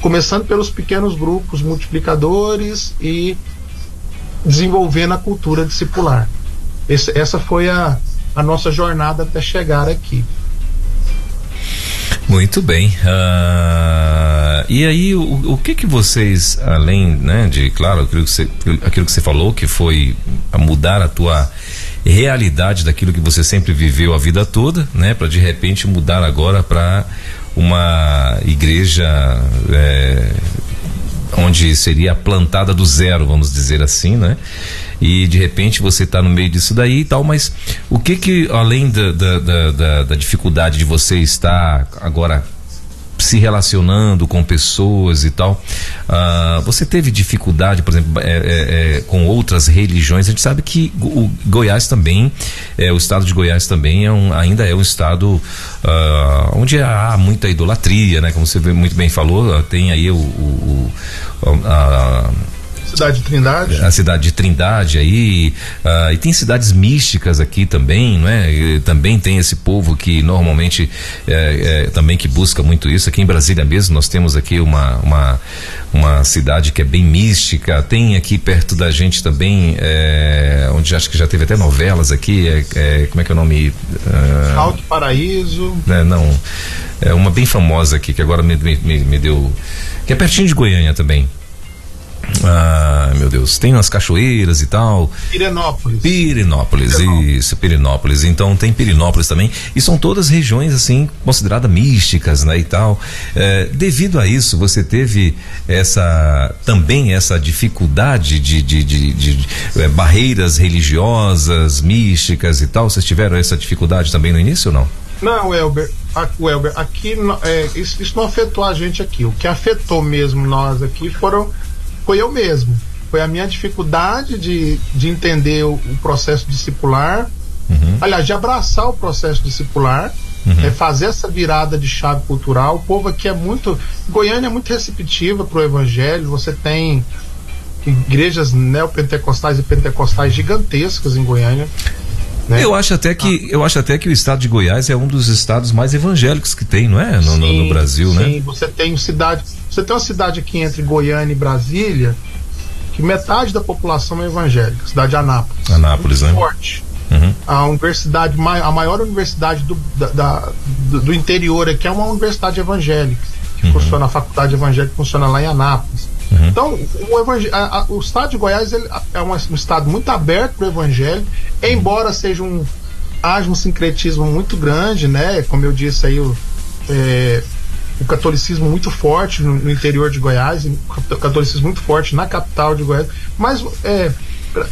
começando pelos pequenos grupos multiplicadores e desenvolvendo a cultura discipular. Esse, essa foi a, a nossa jornada até chegar aqui. Muito bem. Uh, e aí, o, o, que que vocês, além né, de, claro, aquilo que, você, aquilo que você falou, que foi mudar a tua realidade daquilo que você sempre viveu a vida toda, né, para de repente mudar agora para uma igreja é, onde seria plantada do zero, vamos dizer assim, né? E de repente você está no meio disso daí e tal, mas o que que, além da, da, da, da dificuldade de você estar agora se relacionando com pessoas e tal. Uh, você teve dificuldade, por exemplo, é, é, é, com outras religiões? A gente sabe que o Goiás também, é, o estado de Goiás também é um, ainda é um estado uh, onde há muita idolatria, né? Como você muito bem falou, tem aí o, o, o a, Cidade de Trindade. A cidade de Trindade aí. Uh, e tem cidades místicas aqui também, não é? E também tem esse povo que normalmente é, é, também que busca muito isso. Aqui em Brasília mesmo nós temos aqui uma, uma, uma cidade que é bem mística. Tem aqui perto da gente também, é, onde acho que já teve até novelas aqui. Como é que é o nome? Uh, Alto Paraíso. É, não. É uma bem famosa aqui, que agora me, me, me deu. Que é pertinho de Goiânia também. Ah, meu Deus, tem umas cachoeiras e tal. Pirenópolis. Pirenópolis, Pirenópolis. isso, Pirenópolis. Então tem Pirenópolis também. E são todas regiões, assim, consideradas místicas, né, e tal. É, devido a isso, você teve essa, também essa dificuldade de, de, de, de, é, barreiras religiosas, místicas e tal? Vocês tiveram essa dificuldade também no início ou não? Não, Elber, Welber, aqui é, isso, isso, não afetou a gente aqui. O que afetou mesmo nós aqui foram foi eu mesmo. Foi a minha dificuldade de, de entender o, o processo discipular, uhum. aliás, de abraçar o processo discipular, uhum. é fazer essa virada de chave cultural. O povo aqui é muito. Goiânia é muito receptiva para o evangelho. Você tem igrejas neopentecostais e pentecostais gigantescas em Goiânia. Né? Eu acho até que eu acho até que o estado de Goiás é um dos estados mais evangélicos que tem, não é, no, sim, no, no Brasil, sim. né? Sim, você tem cidade, você tem uma cidade aqui entre Goiânia e Brasília que metade da população é evangélica, cidade de Anápolis. Anápolis, né? Forte. Uhum. A universidade, a maior universidade do, da, do, do, interior aqui é uma universidade evangélica. Que uhum. funciona, a faculdade evangélica funciona lá em Anápolis. Uhum. Então, o, o, estado de Goiás é um, um estado muito aberto para o evangelho, embora seja um haja um sincretismo muito grande, né? Como eu disse aí, o, é, o catolicismo muito forte no, no, interior de Goiás, o catolicismo muito forte na capital de Goiás, mas é,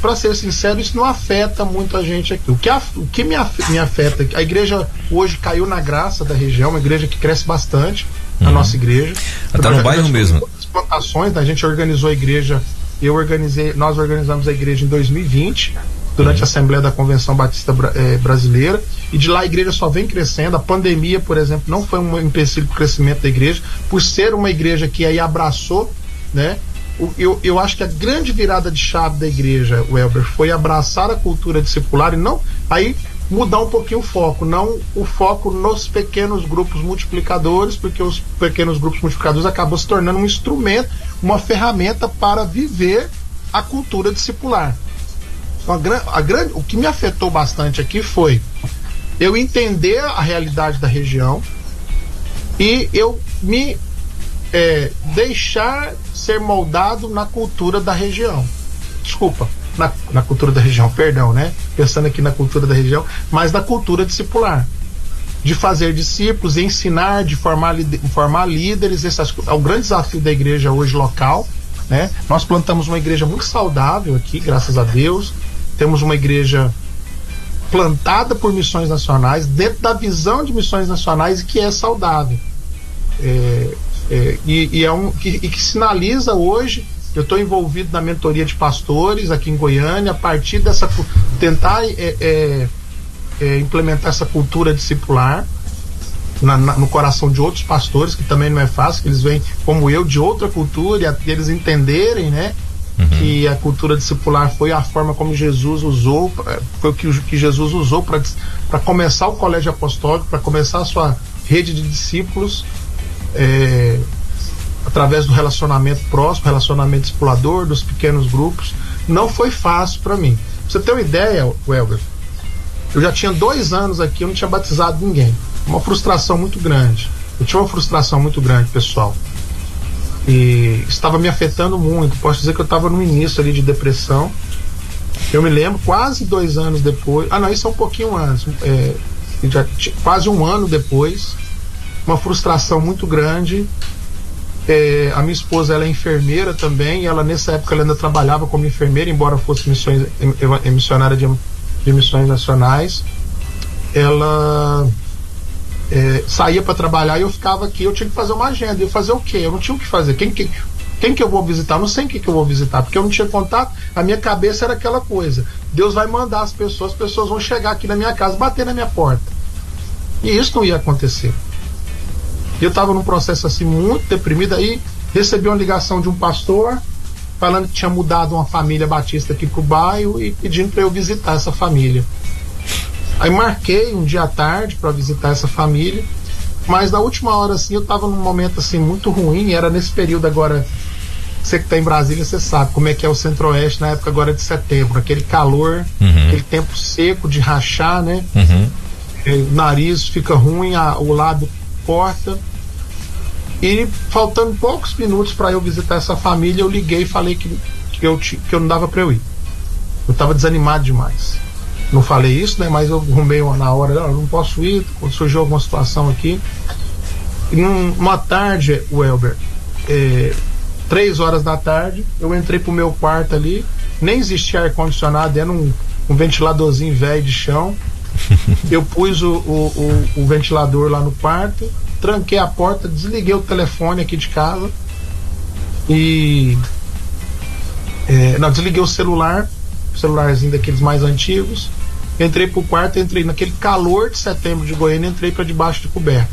para ser sincero, isso não afeta muito a gente aqui. O que, a, o que me, afeta, me afeta, a igreja hoje caiu na graça da região, uma igreja que cresce bastante, a uhum. nossa igreja. Está no bairro mesmo plantações, né? a gente organizou a igreja, eu organizei, nós organizamos a igreja em 2020, durante a Assembleia da Convenção Batista é, Brasileira, e de lá a igreja só vem crescendo. A pandemia, por exemplo, não foi um empecilho para o crescimento da igreja, por ser uma igreja que aí abraçou, né? Eu, eu acho que a grande virada de chave da igreja, Welber, foi abraçar a cultura discipular e não. Aí mudar um pouquinho o foco, não o foco nos pequenos grupos multiplicadores, porque os pequenos grupos multiplicadores acabam se tornando um instrumento, uma ferramenta para viver a cultura discipular. Então, a, a grande, o que me afetou bastante aqui foi eu entender a realidade da região e eu me é, deixar ser moldado na cultura da região. Desculpa, na, na cultura da região, perdão, né? Pensando aqui na cultura da região, mas da cultura discipular de fazer discípulos, ensinar, de formar, formar líderes. Esse é o grande desafio da igreja hoje local. Né? Nós plantamos uma igreja muito saudável aqui, graças a Deus. Temos uma igreja plantada por missões nacionais, dentro da visão de missões nacionais, que é saudável. É, é, e, e, é um, que, e que sinaliza hoje. Eu estou envolvido na mentoria de pastores aqui em Goiânia, a partir dessa. tentar é, é é, implementar essa cultura discipular na, na, no coração de outros pastores, que também não é fácil, que eles vêm, como eu, de outra cultura, e eles entenderem, né? Uhum. Que a cultura discipular foi a forma como Jesus usou, foi o que, que Jesus usou para começar o colégio apostólico, para começar a sua rede de discípulos, é, através do relacionamento próximo, relacionamento discipulador, dos pequenos grupos. Não foi fácil para mim. Pra você ter uma ideia, Welber, eu já tinha dois anos aqui, eu não tinha batizado ninguém. Uma frustração muito grande. Eu tinha uma frustração muito grande, pessoal. E estava me afetando muito. Posso dizer que eu estava no início ali de depressão. Eu me lembro, quase dois anos depois. Ah, não, isso é um pouquinho antes. É, já, quase um ano depois. Uma frustração muito grande. É, a minha esposa ela é enfermeira também. ela nessa época ela ainda trabalhava como enfermeira, embora fosse missões, missionária de de missões nacionais, ela é, saía para trabalhar e eu ficava aqui, eu tinha que fazer uma agenda. Eu fazer o quê? Eu não tinha o que fazer. Quem que, quem que eu vou visitar? Não sei quem que eu vou visitar, porque eu não tinha contato. A minha cabeça era aquela coisa: Deus vai mandar as pessoas, as pessoas vão chegar aqui na minha casa, bater na minha porta. E isso não ia acontecer. Eu estava num processo assim muito deprimido. Aí recebi uma ligação de um pastor falando que tinha mudado uma família batista aqui pro bairro e pedindo para eu visitar essa família. Aí marquei um dia à tarde para visitar essa família, mas na última hora assim eu estava num momento assim muito ruim, era nesse período agora você que está em Brasília, você sabe como é que é o Centro-Oeste na época agora de setembro, aquele calor, uhum. aquele tempo seco de rachar, né? Uhum. O nariz fica ruim, a, o lábio corta. E faltando poucos minutos para eu visitar essa família, eu liguei e falei que, que, eu, que eu não dava para eu ir. Eu estava desanimado demais. Não falei isso, né? Mas eu arrumei uma na hora, eu não posso ir, surgiu alguma situação aqui. E numa tarde, o Elber, é, três horas da tarde, eu entrei pro meu quarto ali, nem existia ar-condicionado, era um, um ventiladorzinho velho de chão. Eu pus o, o, o, o ventilador lá no quarto, tranquei a porta, desliguei o telefone aqui de casa e. É, não, desliguei o celular, celularzinho daqueles mais antigos. Entrei pro quarto, entrei naquele calor de setembro de Goiânia, entrei para debaixo de coberta.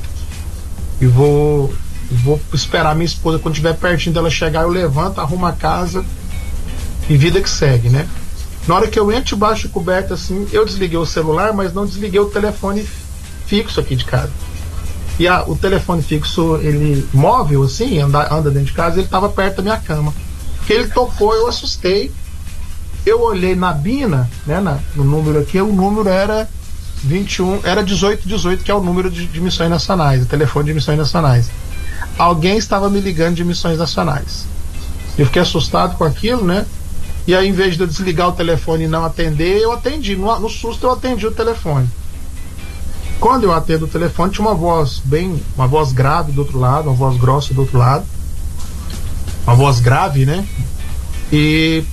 E vou vou esperar minha esposa quando estiver pertinho dela chegar, eu levanto, arrumo a casa e vida que segue, né? Na hora que eu entro debaixo de coberta assim, eu desliguei o celular, mas não desliguei o telefone fixo aqui de casa. E a, o telefone fixo, ele móvel assim, anda, anda dentro de casa, ele estava perto da minha cama. Que ele tocou, eu assustei. Eu olhei na Bina, né, na, no número aqui, o número era 21, era 1818, que é o número de, de missões nacionais, o telefone de missões nacionais. Alguém estava me ligando de missões nacionais. Eu fiquei assustado com aquilo, né? E aí, em vez de eu desligar o telefone e não atender, eu atendi. No, no susto, eu atendi o telefone. Quando eu atendo o telefone, tinha uma voz bem, uma voz grave do outro lado, uma voz grossa do outro lado, uma voz grave, né? E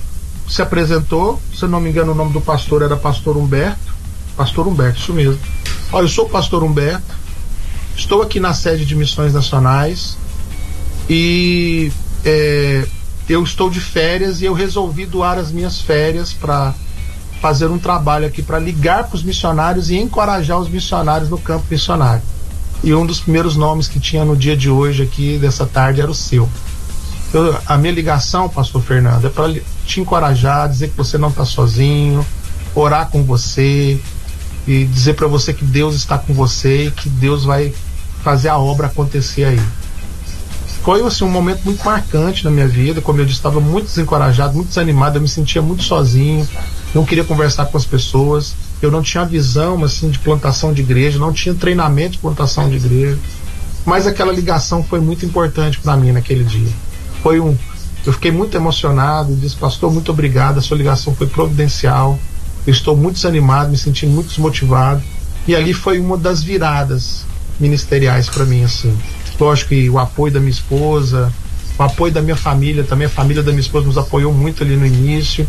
se apresentou, se não me engano, o nome do pastor era Pastor Humberto. Pastor Humberto, isso mesmo. Olha, eu sou o Pastor Humberto, estou aqui na sede de Missões Nacionais e é, eu estou de férias e eu resolvi doar as minhas férias para fazer um trabalho aqui para ligar para os missionários e encorajar os missionários no campo missionário. E um dos primeiros nomes que tinha no dia de hoje aqui, dessa tarde, era o seu. Eu, a minha ligação, pastor Fernando, é para te encorajar, dizer que você não está sozinho, orar com você e dizer para você que Deus está com você e que Deus vai fazer a obra acontecer aí. Foi assim, um momento muito marcante na minha vida, como eu disse, estava muito desencorajado, muito desanimado, eu me sentia muito sozinho, não queria conversar com as pessoas, eu não tinha visão assim de plantação de igreja, não tinha treinamento de plantação de igreja. Mas aquela ligação foi muito importante para mim naquele dia. Foi um Eu fiquei muito emocionado, disse, pastor, muito obrigado, a sua ligação foi providencial. Eu estou muito desanimado, me sentindo muito desmotivado. E ali foi uma das viradas ministeriais para mim, assim. Lógico que o apoio da minha esposa, o apoio da minha família, também a família da minha esposa nos apoiou muito ali no início.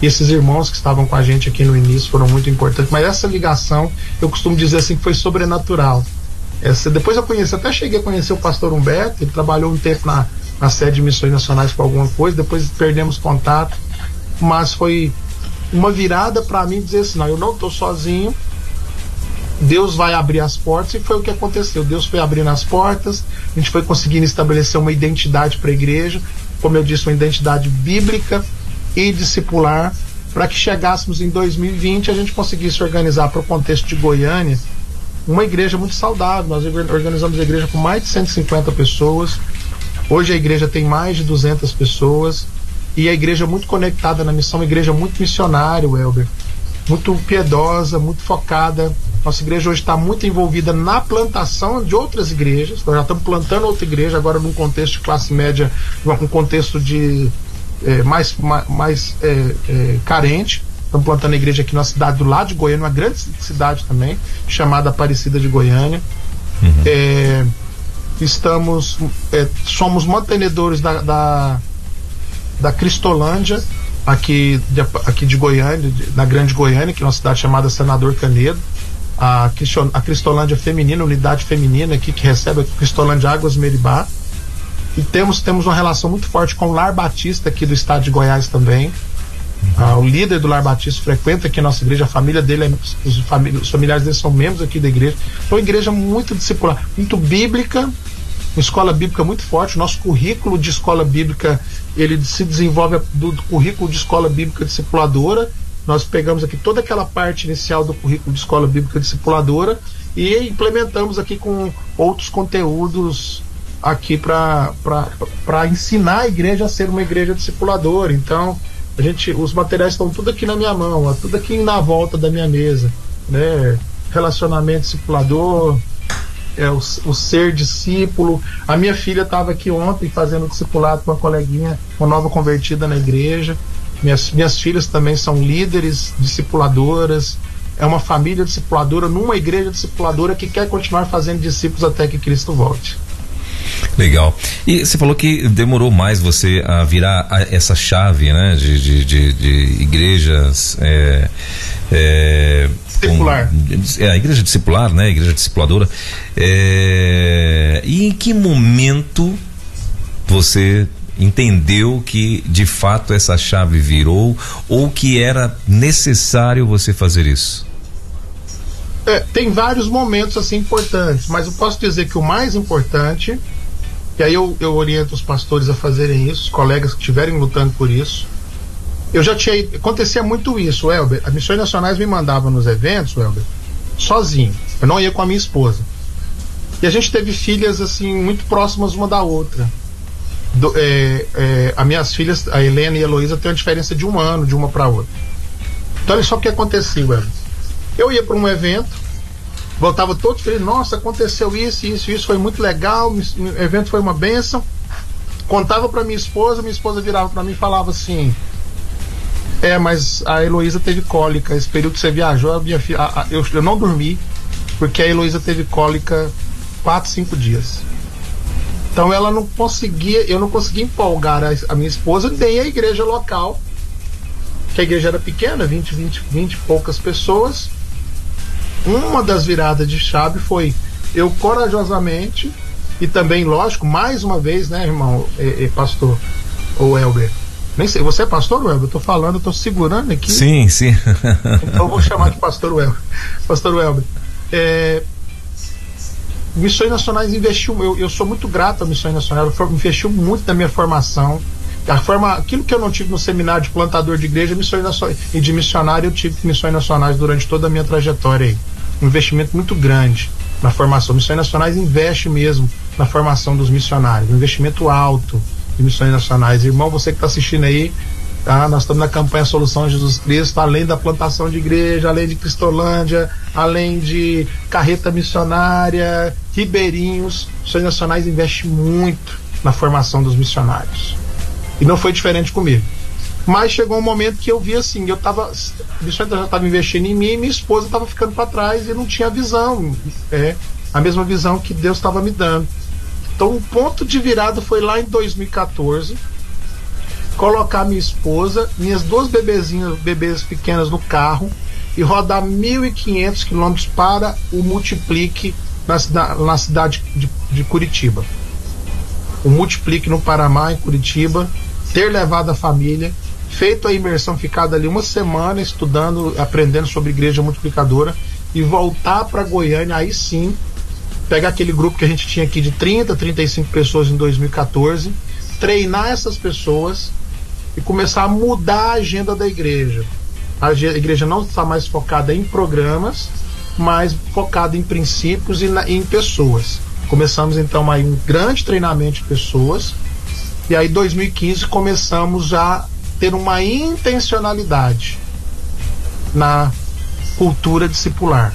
E esses irmãos que estavam com a gente aqui no início foram muito importantes. Mas essa ligação, eu costumo dizer assim, que foi sobrenatural. Essa, depois eu conheci, até cheguei a conhecer o pastor Humberto, ele trabalhou um tempo na, na sede de missões nacionais com alguma coisa, depois perdemos contato, mas foi uma virada para mim dizer assim: não, eu não estou sozinho, Deus vai abrir as portas e foi o que aconteceu. Deus foi abrindo as portas, a gente foi conseguindo estabelecer uma identidade para a igreja, como eu disse, uma identidade bíblica e discipular, para que chegássemos em 2020 a gente conseguisse organizar para o contexto de Goiânia uma igreja muito saudável. Nós organizamos a igreja com mais de 150 pessoas. Hoje a igreja tem mais de 200 pessoas e a igreja muito conectada na missão, uma igreja muito missionária, Welber, muito piedosa, muito focada. Nossa igreja hoje está muito envolvida na plantação de outras igrejas. Nós já estamos plantando outra igreja agora num contexto de classe média, num contexto de é, mais, mais, mais é, é, carente. Estamos plantando a igreja aqui na cidade do lado de Goiânia, uma grande cidade também, chamada Aparecida de Goiânia. Uhum. Estamos, é, somos mantenedores da, da, da Cristolândia, aqui de, aqui de Goiânia, na Grande Goiânia, que é uma cidade chamada Senador Canedo. A, a Cristolândia Feminina, unidade feminina aqui que recebe a Cristolândia Águas Meribá. E temos, temos uma relação muito forte com o Lar Batista aqui do estado de Goiás também. Ah, o líder do Lar Batista frequenta aqui a nossa igreja, a família dele, é, os, famili os familiares dele são membros aqui da igreja. Então, uma igreja muito discipular, muito bíblica, uma escola bíblica muito forte. Nosso currículo de escola bíblica ele se desenvolve do, do currículo de escola bíblica discipuladora. Nós pegamos aqui toda aquela parte inicial do currículo de escola bíblica discipuladora e implementamos aqui com outros conteúdos aqui para ensinar a igreja a ser uma igreja discipuladora. Então, a gente, os materiais estão tudo aqui na minha mão, ó, tudo aqui na volta da minha mesa, né? Relacionamento discipulador, é o, o ser discípulo. A minha filha estava aqui ontem fazendo discipulado com uma coleguinha, uma nova convertida na igreja. Minhas, minhas filhas também são líderes, discipuladoras. É uma família discipuladora numa igreja discipuladora que quer continuar fazendo discípulos até que Cristo volte. Legal. E você falou que demorou mais você a virar a, essa chave, né? De, de, de, de igrejas. É, é, discipular. Com, é, a igreja discipular, né? A igreja discipuladora. É, e em que momento você entendeu que de fato essa chave virou ou que era necessário você fazer isso? É, tem vários momentos assim importantes, mas eu posso dizer que o mais importante e aí eu, eu oriento os pastores a fazerem isso, os colegas que estiverem lutando por isso. Eu já tinha. Acontecia muito isso, Elber. As missões nacionais me mandavam nos eventos, Elber, sozinho. Eu não ia com a minha esposa. E a gente teve filhas, assim, muito próximas uma da outra. Do, é, é, as minhas filhas, a Helena e a Heloísa, têm uma diferença de um ano de uma para outra. Então, olha só o que aconteceu, Elber. Eu ia para um evento, voltava todo feliz, nossa, aconteceu isso, isso, isso, foi muito legal, o evento foi uma benção. Contava para minha esposa, minha esposa virava para mim e falava assim: É, mas a Heloísa teve cólica, esse período que você viajou, a minha filha, a, a, eu, eu não dormi, porque a Heloísa teve cólica quatro, cinco dias. Então ela não conseguia, eu não conseguia empolgar a, a minha esposa nem a igreja local, que a igreja era pequena, 20, 20, 20 e poucas pessoas uma das viradas de chave foi eu corajosamente e também, lógico, mais uma vez, né, irmão, e, e pastor, ou Elber, nem sei, você é pastor, Welber? Eu tô falando, eu tô segurando aqui. Sim, sim. então eu vou chamar de pastor Welber. Pastor Welber. É, Missões Nacionais investiu, eu, eu sou muito grato à Missões Nacionais, investiu muito na minha formação. A forma, aquilo que eu não tive no seminário de plantador de igreja missões e de missionário, eu tive missões nacionais durante toda a minha trajetória aí um investimento muito grande na formação. Missões Nacionais investe mesmo na formação dos missionários, um investimento alto de missões nacionais. Irmão, você que está assistindo aí, tá? nós estamos na campanha Solução Jesus Cristo, além da plantação de igreja, além de Cristolândia, além de carreta missionária, Ribeirinhos. Missões Nacionais investe muito na formação dos missionários. E não foi diferente comigo. Mas chegou um momento que eu vi assim, eu tava. Isso já estava investindo em mim e minha esposa estava ficando para trás e não tinha visão. É, a mesma visão que Deus estava me dando. Então o ponto de virada foi lá em 2014. Colocar minha esposa, minhas duas bebezinhas, bebês pequenas no carro e rodar 1.500 quilômetros para o Multiplique na, na, na cidade de, de Curitiba. O Multiplique no Paraná, em Curitiba, ter levado a família, feito a imersão, ficado ali uma semana estudando, aprendendo sobre igreja multiplicadora e voltar para Goiânia, aí sim, pegar aquele grupo que a gente tinha aqui de 30, 35 pessoas em 2014, treinar essas pessoas e começar a mudar a agenda da igreja. A igreja não está mais focada em programas, mas focada em princípios e na, em pessoas. Começamos então aí um grande treinamento de pessoas e aí, 2015, começamos a ter uma intencionalidade na cultura discipular.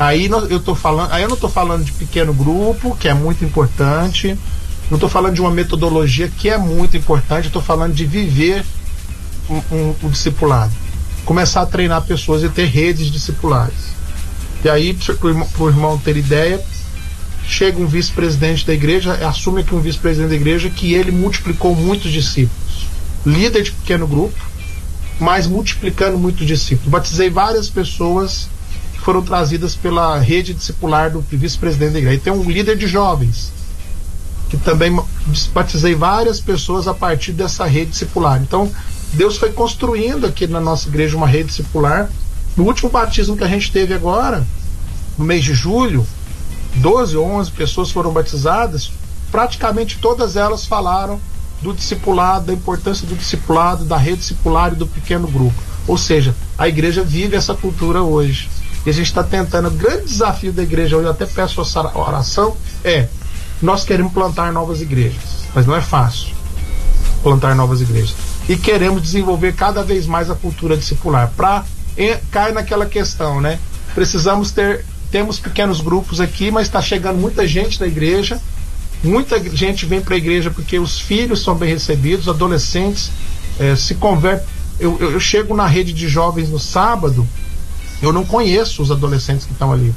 Aí eu tô falando, aí eu não estou falando de pequeno grupo, que é muito importante. Não estou falando de uma metodologia que é muito importante. Estou falando de viver o um, um, um discipulado, começar a treinar pessoas e ter redes discipulares. E aí, para o irmão ter ideia, chega um vice-presidente da igreja, assume que um vice-presidente da igreja que ele multiplicou muitos discípulos. Líder de pequeno grupo, mas multiplicando muitos discípulos. Batizei várias pessoas que foram trazidas pela rede discipular do vice-presidente da igreja. E tem um líder de jovens, que também batizei várias pessoas a partir dessa rede discipular. Então, Deus foi construindo aqui na nossa igreja uma rede discipular. No último batismo que a gente teve agora, no mês de julho, 12 ou 11 pessoas foram batizadas, praticamente todas elas falaram do discipulado, da importância do discipulado, da rede discipular e do pequeno grupo. Ou seja, a igreja vive essa cultura hoje. E a gente está tentando, o grande desafio da igreja eu até peço a oração, é nós queremos plantar novas igrejas, mas não é fácil plantar novas igrejas. E queremos desenvolver cada vez mais a cultura discipular. Para cair naquela questão, né? Precisamos ter temos pequenos grupos aqui, mas está chegando muita gente da igreja. Muita gente vem para a igreja porque os filhos são bem recebidos, adolescentes é, se convertem. Eu, eu, eu, chego na rede de jovens no sábado, eu não conheço os adolescentes que estão ali.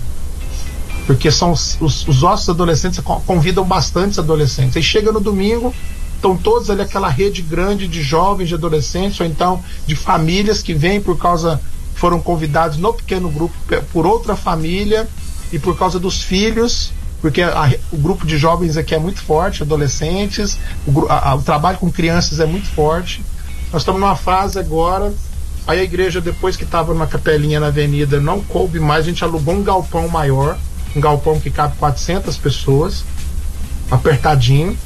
Porque são os, os, os nossos adolescentes convidam bastantes adolescentes. Aí chega no domingo, estão todos ali aquela rede grande de jovens, de adolescentes, ou então de famílias que vêm por causa foram convidados no pequeno grupo por outra família e por causa dos filhos, porque a, o grupo de jovens aqui é muito forte, adolescentes, o, a, o trabalho com crianças é muito forte. Nós estamos numa fase agora. Aí a igreja, depois que estava numa capelinha na avenida, não coube mais, a gente alugou um galpão maior, um galpão que cabe 400 pessoas, apertadinho,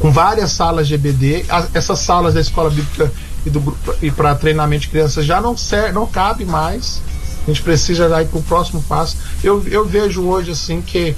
com várias salas de EBD. As, essas salas da escola bíblica e, para treinamento de crianças já não, ser, não cabe mais. A gente precisa ir para o próximo passo. Eu, eu vejo hoje assim que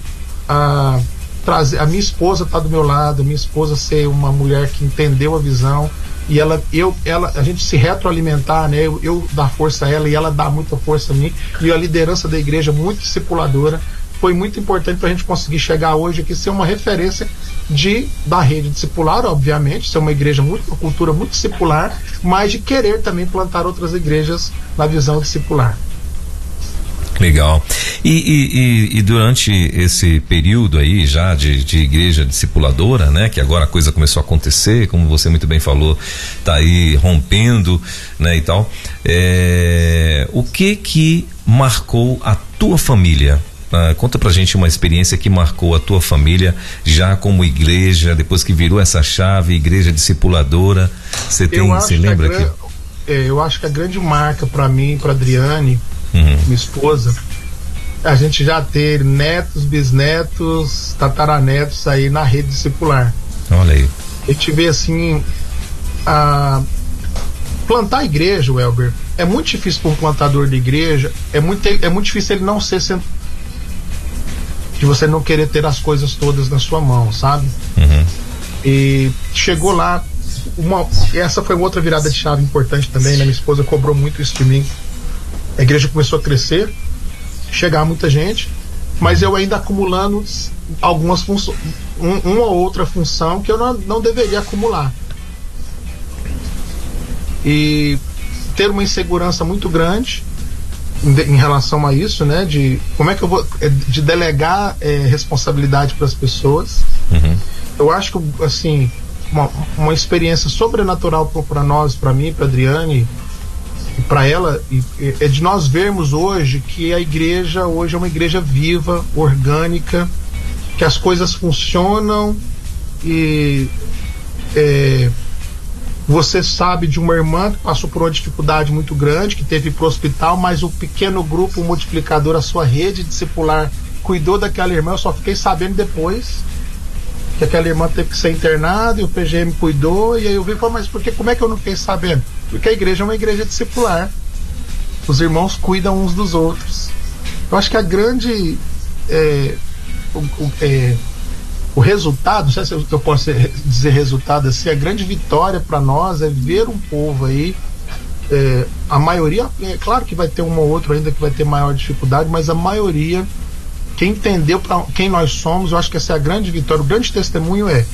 a, trazer, a minha esposa está do meu lado, minha esposa ser uma mulher que entendeu a visão e ela, eu, ela, a gente se retroalimentar, né? Eu, eu dar força a ela e ela dá muita força a mim e a liderança da igreja muito discipuladora foi muito importante para a gente conseguir chegar hoje aqui ser uma referência de da rede discipular, obviamente, ser uma igreja muito, uma cultura muito discipular, mas de querer também plantar outras igrejas na visão discipular. Legal. E, e, e, durante esse período aí já de, de, igreja discipuladora, né? Que agora a coisa começou a acontecer, como você muito bem falou, tá aí rompendo, né? E tal. É, o que que marcou a tua família Uh, conta pra gente uma experiência que marcou a tua família já como igreja, depois que virou essa chave, igreja discipuladora. Você tem, você lembra que, É, eu acho que a grande marca para mim, para Adriane, uhum. minha esposa, a gente já ter netos, bisnetos, tataranetos aí na rede discipular. Olha aí. A gente vê assim a plantar a igreja, Welber, é muito difícil para um plantador de igreja, é muito, é muito difícil ele não ser de você não querer ter as coisas todas na sua mão, sabe? Uhum. E chegou lá, uma, essa foi outra virada de chave importante também, né? Minha esposa cobrou muito isso de mim. A igreja começou a crescer, chegar muita gente, mas eu ainda acumulando algumas funções, um, uma ou outra função que eu não, não deveria acumular. e ter uma insegurança muito grande em relação a isso, né? De como é que eu vou é, de delegar é, responsabilidade para as pessoas. Uhum. Eu acho que assim uma, uma experiência sobrenatural para nós, para mim, para Adriane, para ela é de nós vermos hoje que a igreja hoje é uma igreja viva, orgânica, que as coisas funcionam e é, você sabe de uma irmã que passou por uma dificuldade muito grande, que teve para o hospital, mas o pequeno grupo multiplicador, a sua rede discipular, cuidou daquela irmã. Eu só fiquei sabendo depois que aquela irmã teve que ser internada e o PGM cuidou. E aí eu vi e falei, mas por que, como é que eu não fiquei sabendo? Porque a igreja é uma igreja discipular. Os irmãos cuidam uns dos outros. Eu acho que a grande. É, o, o, é, o resultado, não sei se eu posso dizer resultado assim, a grande vitória para nós é ver um povo aí, é, a maioria, é claro que vai ter um ou outro ainda que vai ter maior dificuldade, mas a maioria, quem entendeu para quem nós somos, eu acho que essa é a grande vitória, o grande testemunho é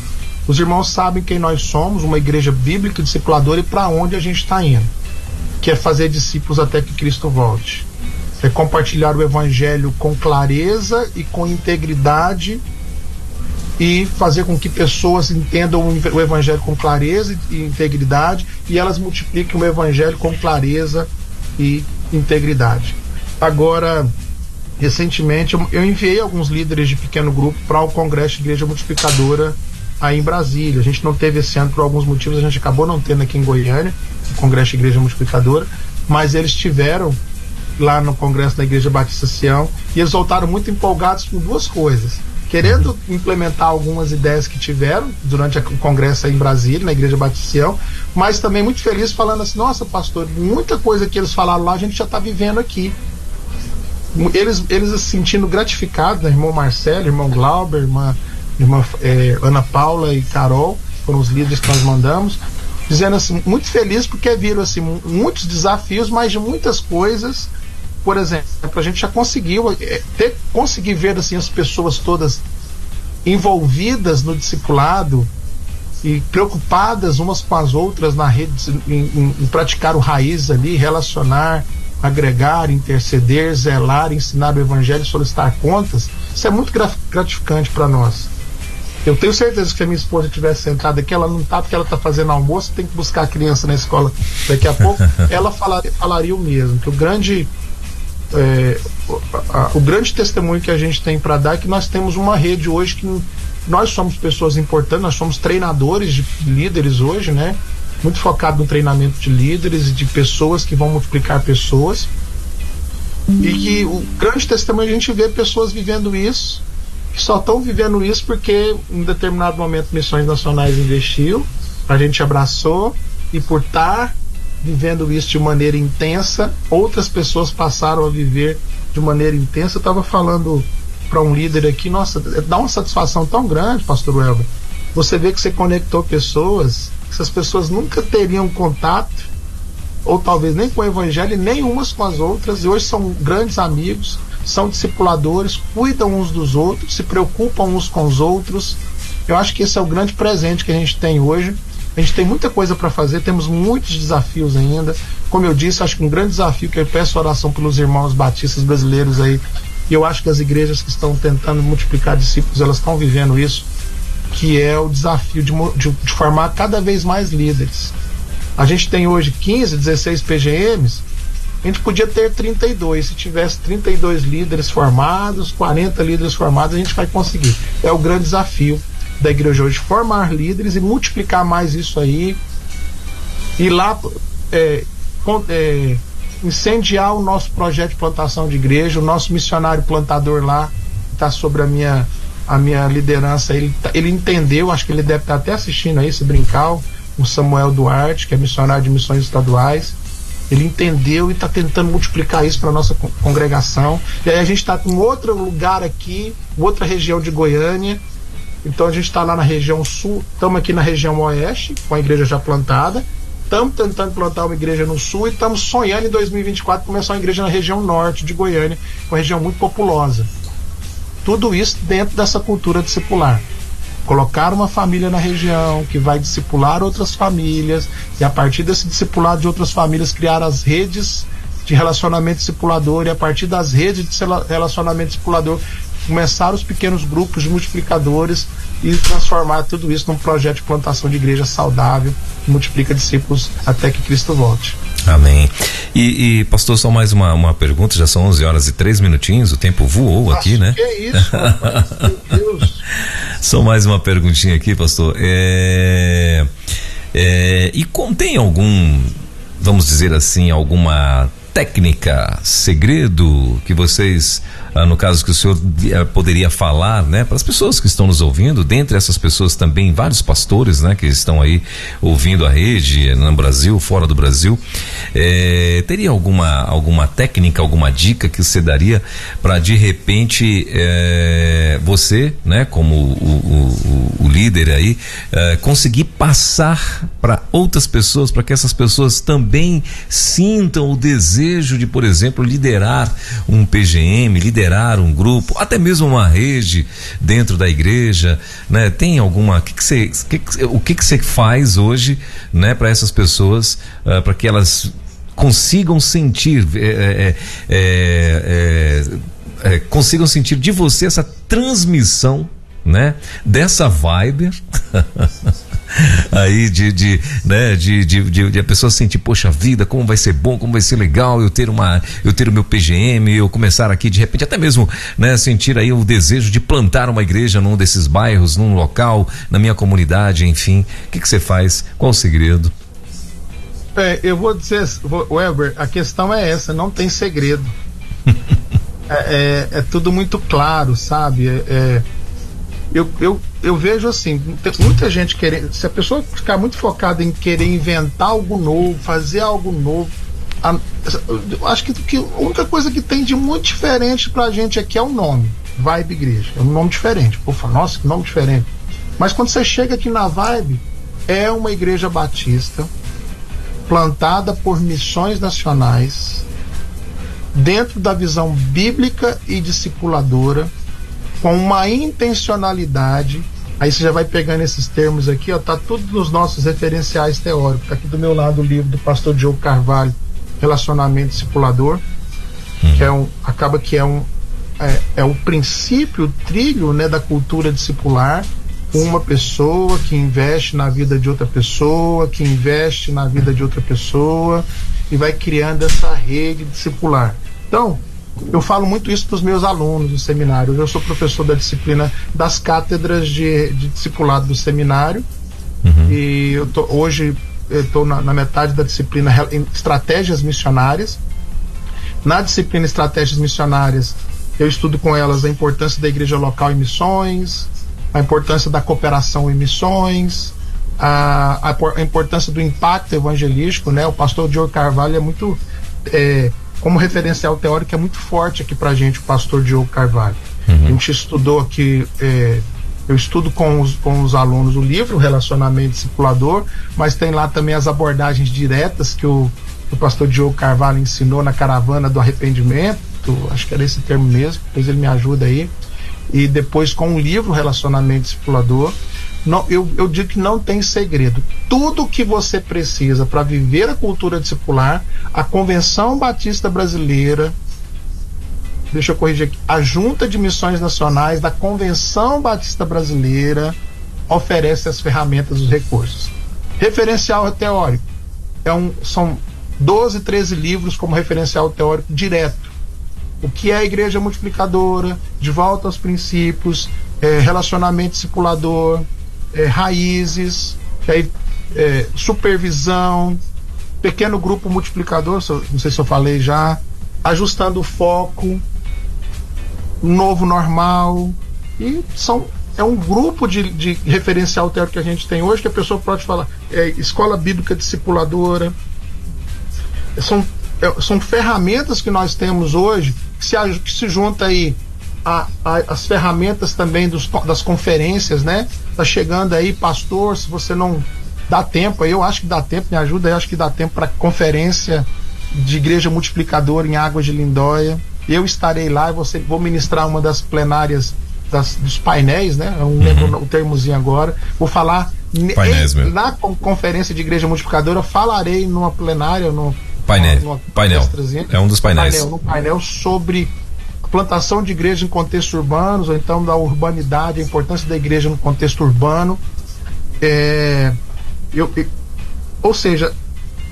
os irmãos sabem quem nós somos, uma igreja bíblica discipuladora e para onde a gente está indo, que é fazer discípulos até que Cristo volte. É compartilhar o evangelho com clareza e com integridade e fazer com que pessoas entendam o evangelho com clareza e integridade e elas multipliquem o evangelho com clareza e integridade. Agora, recentemente eu enviei alguns líderes de pequeno grupo para o Congresso de Igreja Multiplicadora aí em Brasília. A gente não teve esse ano por alguns motivos, a gente acabou não tendo aqui em Goiânia, o Congresso de Igreja Multiplicadora, mas eles tiveram lá no Congresso da Igreja Batista Sião e eles voltaram muito empolgados com duas coisas querendo implementar algumas ideias que tiveram durante o congresso em Brasília, na Igreja Baticião, mas também muito feliz falando assim, nossa pastor, muita coisa que eles falaram lá a gente já está vivendo aqui. Eles, eles se sentindo gratificados, né? irmão Marcelo, irmão Glauber, irmã, irmã é, Ana Paula e Carol, foram os líderes que nós mandamos, dizendo assim, muito feliz porque viram assim, muitos desafios, mas de muitas coisas por exemplo, a gente já conseguiu é, ter, conseguir ver assim as pessoas todas envolvidas no discipulado e preocupadas umas com as outras na rede em, em, em praticar o raiz ali, relacionar, agregar, interceder, zelar, ensinar o evangelho, solicitar contas. Isso é muito gratificante para nós. Eu tenho certeza que se a minha esposa tivesse sentada aqui, ela não está porque ela está fazendo almoço, tem que buscar a criança na escola daqui a pouco, ela falaria, falaria o mesmo, que o grande é, a, o grande testemunho que a gente tem para dar é que nós temos uma rede hoje que nós somos pessoas importantes, nós somos treinadores de líderes hoje, né? Muito focado no treinamento de líderes e de pessoas que vão multiplicar pessoas. E que o grande testemunho é a gente vê pessoas vivendo isso, que só estão vivendo isso porque em determinado momento Missões Nacionais investiu, a gente abraçou e por estar vivendo isso de maneira intensa, outras pessoas passaram a viver de maneira intensa. Eu estava falando para um líder aqui, nossa, dá uma satisfação tão grande, Pastor Welber. Você vê que você conectou pessoas, que essas pessoas nunca teriam contato, ou talvez nem com o Evangelho, nem umas com as outras, e hoje são grandes amigos, são discipuladores, cuidam uns dos outros, se preocupam uns com os outros. Eu acho que esse é o grande presente que a gente tem hoje a gente tem muita coisa para fazer, temos muitos desafios ainda. Como eu disse, acho que um grande desafio que eu peço oração pelos irmãos batistas brasileiros aí. E eu acho que as igrejas que estão tentando multiplicar discípulos, elas estão vivendo isso, que é o desafio de, de, de formar cada vez mais líderes. A gente tem hoje 15, 16 PGMs, a gente podia ter 32. Se tivesse 32 líderes formados, 40 líderes formados, a gente vai conseguir. É o grande desafio da igreja hoje, formar líderes e multiplicar mais isso aí. E lá é, é, incendiar o nosso projeto de plantação de igreja, o nosso missionário plantador lá, está sobre a minha, a minha liderança, ele, tá, ele entendeu, acho que ele deve estar tá até assistindo aí, se brincar, o Samuel Duarte, que é missionário de missões estaduais. Ele entendeu e está tentando multiplicar isso para nossa congregação. E aí a gente está com outro lugar aqui, outra região de Goiânia, então a gente está lá na região sul, estamos aqui na região oeste, com a igreja já plantada. Estamos tentando plantar uma igreja no sul e estamos sonhando em 2024 começar uma igreja na região norte de Goiânia, uma região muito populosa. Tudo isso dentro dessa cultura discipular. colocar uma família na região que vai discipular outras famílias e a partir desse discipulado de outras famílias criar as redes de relacionamento discipulador e a partir das redes de relacionamento discipulador começar os pequenos grupos de multiplicadores e transformar tudo isso num projeto de plantação de igreja saudável que multiplica discípulos até que Cristo volte. Amém. E, e, pastor, só mais uma, uma pergunta, já são 11 horas e 3 minutinhos, o tempo voou Nossa, aqui, né? Que é isso, rapaz, meu Deus. Só mais uma perguntinha aqui, pastor. É, é, e contém algum, vamos dizer assim, alguma técnica, segredo que vocês ah, no caso que o senhor eh, poderia falar, né, para as pessoas que estão nos ouvindo, dentre essas pessoas também vários pastores, né, que estão aí ouvindo a rede eh, no Brasil, fora do Brasil, eh, teria alguma alguma técnica, alguma dica que você daria para de repente você, né, como o, o, o líder aí, conseguir passar para outras pessoas, para que essas pessoas também sintam o desejo de, por exemplo, liderar um PGM, liderar liderar um grupo, até mesmo uma rede dentro da igreja, né? Tem alguma, que que você, que, o que que você faz hoje, né, para essas pessoas, uh, para que elas consigam sentir, é, é, é, consigam sentir de você essa transmissão, né, dessa vibe aí de, de, né, de, de, de, de, a pessoa sentir, poxa vida, como vai ser bom, como vai ser legal eu ter uma, eu ter o meu PGM, eu começar aqui de repente, até mesmo, né, sentir aí o desejo de plantar uma igreja num desses bairros, num local, na minha comunidade, enfim. O que, que você faz? Qual o segredo? É, eu vou dizer, Weber, a questão é essa, não tem segredo. é, é, é, tudo muito claro, sabe? É, é eu, eu, eu vejo assim, tem muita gente querendo. Se a pessoa ficar muito focada em querer inventar algo novo, fazer algo novo, a, eu acho que, que a única coisa que tem de muito diferente pra gente aqui é o nome. Vibe Igreja. É um nome diferente. Pô, nossa, que nome diferente. Mas quando você chega aqui na Vibe, é uma igreja batista plantada por missões nacionais dentro da visão bíblica e discipuladora com uma intencionalidade. Aí você já vai pegando esses termos aqui, ó, tá tudo nos nossos referenciais teóricos. Tá aqui do meu lado o livro do pastor Diogo Carvalho, Relacionamento Discipulador, que é um, acaba que é um é, é o princípio, o trilho né, da cultura discipular, uma pessoa que investe na vida de outra pessoa, que investe na vida de outra pessoa e vai criando essa rede discipular. Então, eu falo muito isso para os meus alunos do seminário. Eu sou professor da disciplina das cátedras de, de discipulado do seminário. Uhum. E eu tô, hoje estou na, na, metade da disciplina em estratégias missionárias. Na disciplina estratégias missionárias, eu estudo com elas a importância da igreja local em missões, a importância da cooperação em missões, a, a, a importância do impacto evangelístico. Né? O pastor Diogo Carvalho é muito. É, como referencial teórico é muito forte aqui para a gente o pastor Diogo Carvalho. Uhum. A gente estudou aqui, é, eu estudo com os, com os alunos o livro Relacionamento Discipulador, mas tem lá também as abordagens diretas que o, o pastor Diogo Carvalho ensinou na caravana do arrependimento, acho que era esse termo mesmo, depois ele me ajuda aí. E depois com o livro Relacionamento Discipulador. Não, eu, eu digo que não tem segredo. Tudo que você precisa para viver a cultura discipular, a Convenção Batista Brasileira, deixa eu corrigir aqui, a Junta de Missões Nacionais da Convenção Batista Brasileira oferece as ferramentas, os recursos. Referencial teórico. É um, são 12, 13 livros como referencial teórico direto. O que é a igreja multiplicadora, de volta aos princípios, é, relacionamento discipulador, é, raízes, aí, é, supervisão, pequeno grupo multiplicador, não sei se eu falei já, ajustando o foco, novo normal, e são é um grupo de, de referencial teórico que a gente tem hoje que a pessoa pode falar é, escola bíblica discipuladora. São, é, são ferramentas que nós temos hoje que se, que se junta aí a, a, as ferramentas também dos, das conferências, né? Tá chegando aí, pastor, se você não dá tempo, eu acho que dá tempo, me ajuda, eu acho que dá tempo para conferência de igreja multiplicadora em Águas de Lindóia. Eu estarei lá e você, vou ministrar uma das plenárias das, dos painéis, né? Eu não lembro o termozinho agora. Vou falar painéis, em, na conferência de igreja multiplicadora, falarei numa plenária, no painel, numa, painel. É um dos painéis. Painel, painel sobre plantação de igreja em contextos urbanos, ou então da urbanidade, a importância da igreja no contexto urbano. É, eu, eu, ou seja,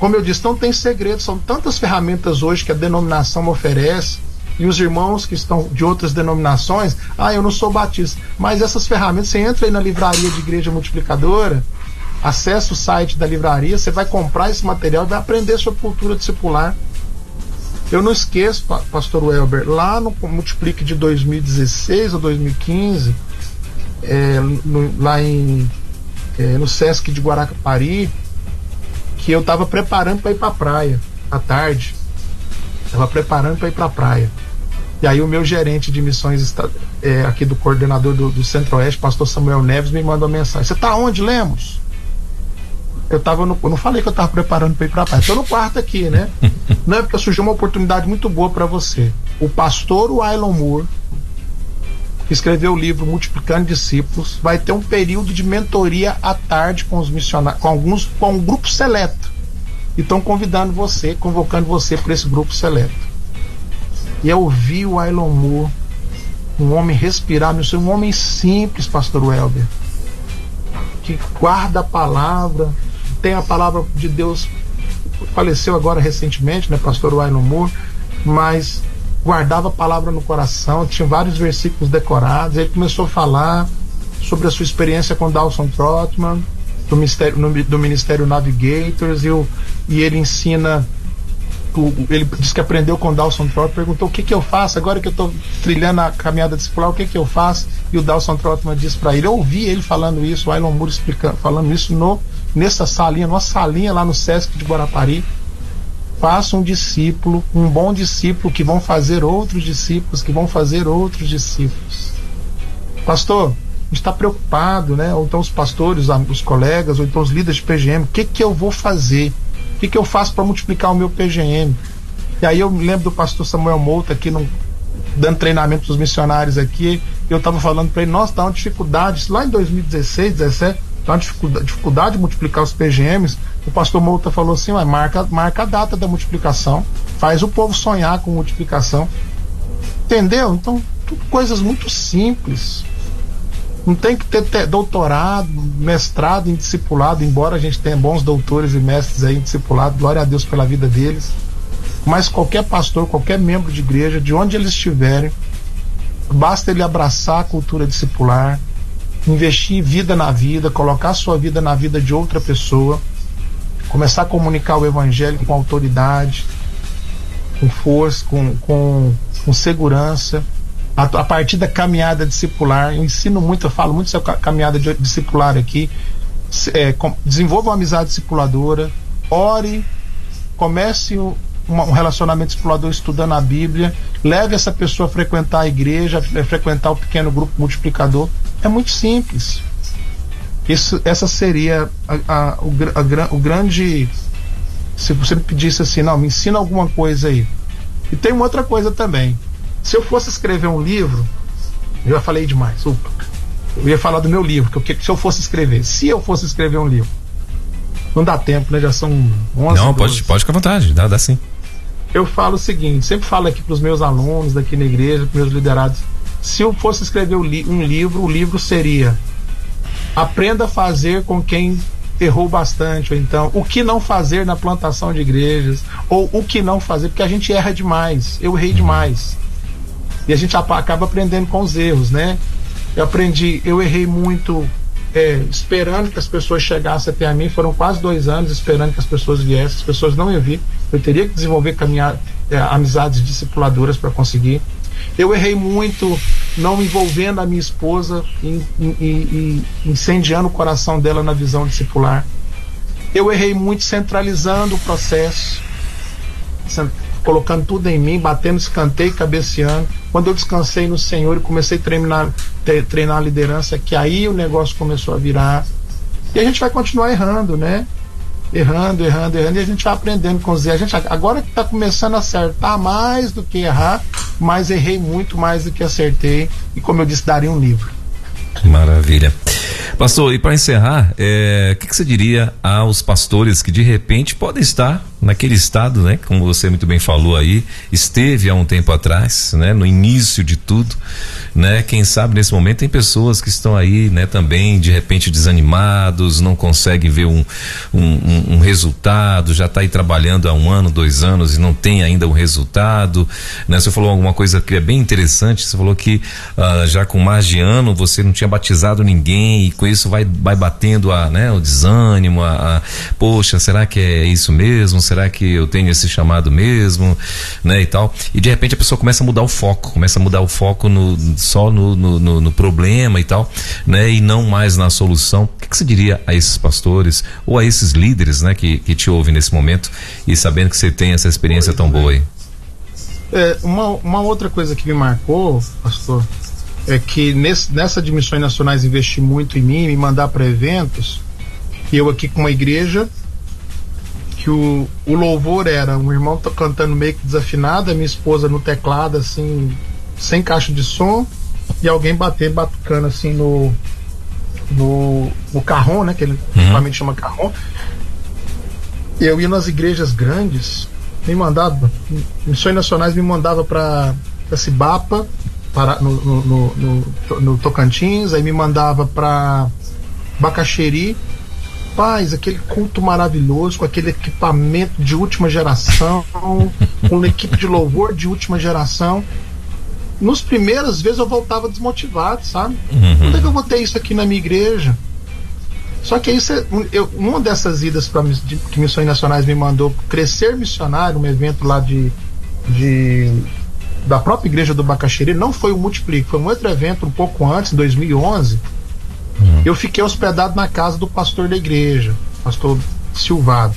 como eu disse, não tem segredo, são tantas ferramentas hoje que a denominação oferece e os irmãos que estão de outras denominações, ah, eu não sou batista, mas essas ferramentas, você entra aí na livraria de igreja multiplicadora, acessa o site da livraria, você vai comprar esse material e vai aprender sobre cultura discipular. Eu não esqueço, pastor Welber, lá no Multiplique de 2016 ou 2015, é, no, lá em, é, no Sesc de Guaracapari, que eu estava preparando para ir para a praia à tarde. Estava preparando para ir para a praia. E aí o meu gerente de missões é, aqui do coordenador do, do Centro-Oeste, pastor Samuel Neves, me mandou uma mensagem. Você está onde, Lemos? Eu tava no, eu não falei que eu estava preparando para ir para a praia. Estou no quarto aqui, né? Não é porque surgiu uma oportunidade muito boa para você. O pastor Waylon Moore, que escreveu o livro Multiplicando Discípulos, vai ter um período de mentoria à tarde com os missionários, com alguns, com um grupo seleto e estão convidando você, convocando você para esse grupo seleto. E eu vi o Ailon Moore, um homem respirar, um homem simples, pastor Welber, que guarda a palavra, tem a palavra de Deus, faleceu agora recentemente, né, pastor Ailon Moore, mas guardava a palavra no coração, tinha vários versículos decorados, ele começou a falar sobre a sua experiência com Dawson Trotman, do Ministério, do Ministério Navigators e, o, e ele ensina ele disse que aprendeu com o Dawson Trotman, perguntou o que que eu faço agora que eu estou trilhando a caminhada discipular, o que que eu faço? E o Dawson Trotman disse para ele, eu ouvi ele falando isso, o Ailon Moore explicando, falando isso no, nessa salinha, numa salinha lá no Sesc de Guarapari. Faça um discípulo, um bom discípulo que vão fazer outros discípulos, que vão fazer outros discípulos. Pastor, gente está preocupado, né? Ou então os pastores, os colegas, ou então os líderes de PGM, o que que eu vou fazer? O que que eu faço para multiplicar o meu PGM? E aí eu me lembro do pastor Samuel Mouta aqui dando treinamento para os missionários aqui, eu estava falando para ele, nossa, tá uma dificuldade, lá em 2016, 17, tá uma dificuldade, dificuldade de multiplicar os PGMs. O pastor Mouta falou assim, marca, marca a data da multiplicação, faz o povo sonhar com multiplicação. Entendeu? Então, tudo coisas muito simples. Não tem que ter, ter, doutorado, mestrado em discipulado, embora a gente tenha bons doutores e mestres aí em discipulado, glória a Deus pela vida deles. Mas qualquer pastor, qualquer membro de igreja, de onde eles estiverem, basta ele abraçar a cultura discipular, investir vida na vida, colocar sua vida na vida de outra pessoa, começar a comunicar o evangelho com autoridade, com força, com, com, com segurança a, a, partir da caminhada discipular. Eu ensino muito, eu falo muito sobre caminhada de, discipular aqui. É, com, desenvolva uma amizade discipuladora, ore, comece um, um relacionamento discipulador estudando a Bíblia, leve essa pessoa a frequentar a igreja, a frequentar o pequeno grupo multiplicador. É muito simples. Isso, essa seria a, a, o, a, o grande. Se você me pedisse assim, não, me ensina alguma coisa aí. E tem uma outra coisa também. Se eu fosse escrever um livro, eu já falei demais, upa. Eu ia falar do meu livro, que eu, se eu fosse escrever, se eu fosse escrever um livro, não dá tempo, né? Já são 11 Não, pode, pode ficar à vontade, dá, dá sim. Eu falo o seguinte, sempre falo aqui para os meus alunos daqui na igreja, para meus liderados, se eu fosse escrever um livro, o livro seria Aprenda a fazer com quem errou bastante, ou então o que não fazer na plantação de igrejas, ou o que não fazer, porque a gente erra demais. Eu errei demais. E a gente acaba aprendendo com os erros, né? Eu aprendi, eu errei muito é, esperando que as pessoas chegassem até a mim. Foram quase dois anos esperando que as pessoas viessem. As pessoas não iam vir. Eu teria que desenvolver caminhar, é, amizades discipuladoras para conseguir. Eu errei muito não envolvendo a minha esposa e incendiando o coração dela na visão discipular. Eu errei muito centralizando o processo, colocando tudo em mim, batendo escanteio, cabeceando. Quando eu descansei no Senhor e comecei a treinar, treinar a liderança, que aí o negócio começou a virar. E a gente vai continuar errando, né? Errando, errando, errando, e a gente vai aprendendo com os erros. A gente agora que está começando a acertar mais do que errar, mas errei muito mais do que acertei. e, como eu disse, daria um livro. Maravilha. Pastor, e para encerrar, é, o que, que, você diria aos pastores que de repente podem estar naquele estado, né? Como você muito bem falou aí, esteve há um tempo atrás, né? No início de tudo, né? Quem sabe nesse momento tem pessoas que estão aí, né? Também de repente desanimados, não conseguem ver um, um, um resultado, já está aí trabalhando há um ano, dois anos e não tem ainda um resultado, né? Você falou alguma coisa que é bem interessante, você falou que uh, já com mais de ano você não tinha batizado ninguém e com isso vai, vai batendo a, né? O desânimo, a, a poxa, será que é isso mesmo? Será que eu tenho esse chamado mesmo, né, e tal. E de repente a pessoa começa a mudar o foco, começa a mudar o foco no, só no, no, no, no problema e tal, né, e não mais na solução. O que, que você diria a esses pastores ou a esses líderes, né, que, que te ouvem nesse momento e sabendo que você tem essa experiência tão boa aí? É, uma, uma outra coisa que me marcou, pastor, é que nesse, nessa de missões nacionais investir muito em mim, me mandar para eventos, eu aqui com uma igreja que o, o louvor era um irmão cantando meio que desafinado, a minha esposa no teclado, assim, sem caixa de som, e alguém bater, batucando assim no. no, no carrom, né? Que ele uhum. chama carrom. Eu ia nas igrejas grandes, me mandava, missões nacionais me mandava para Cibapa, para, no, no, no, no, Tocantins, aí me mandava para Bacaxeri, Rapaz, aquele culto maravilhoso, com aquele equipamento de última geração, com uma equipe de louvor de última geração. Nos primeiras vezes eu voltava desmotivado, sabe? Uhum. Quando é que eu vou ter isso aqui na minha igreja? Só que aí eu, uma dessas idas para que Missões Nacionais me mandou crescer missionário, um evento lá de, de da própria igreja do Bacaxiri, não foi o Multiplique, foi um outro evento um pouco antes, em 2011 Uhum. Eu fiquei hospedado na casa do pastor da igreja, pastor Silvado.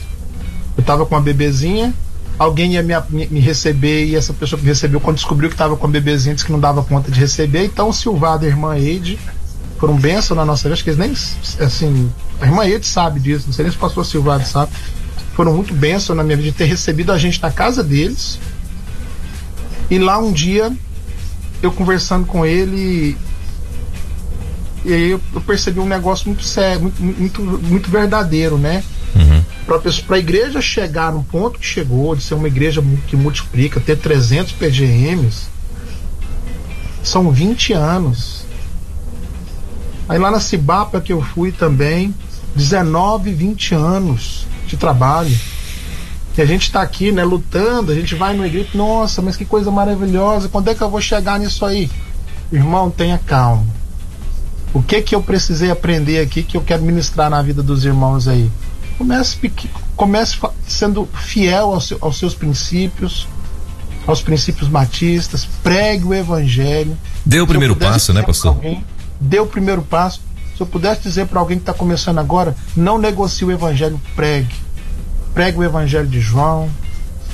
Eu tava com uma bebezinha, alguém ia me, me, receber e essa pessoa que me recebeu, quando descobriu que tava com a bebezinha, disse que não dava conta de receber. Então, Silvado e a irmã Eide foram bênção na nossa vida. Acho que eles nem, assim, a irmã Eide sabe disso, não sei nem se o pastor Silvado sabe. Foram muito bênção na minha vida de ter recebido a gente na casa deles. E lá um dia, eu conversando com ele, e aí eu, eu percebi um negócio muito sério, muito, muito, muito verdadeiro, né? Uhum. Para a igreja chegar no ponto que chegou, de ser uma igreja que multiplica, ter 300 PGMs, são 20 anos. Aí lá na Cibapa que eu fui também, 19, 20 anos de trabalho. E a gente está aqui, né, lutando, a gente vai no igreja, nossa, mas que coisa maravilhosa, quando é que eu vou chegar nisso aí? Irmão, tenha calma o que que eu precisei aprender aqui que eu quero ministrar na vida dos irmãos aí? Comece, comece sendo fiel aos, aos seus princípios, aos princípios batistas, pregue o evangelho. Dê o primeiro passo, né, pastor? Alguém, dê o primeiro passo. Se eu pudesse dizer para alguém que está começando agora, não negocie o evangelho, pregue. Pregue o evangelho de João,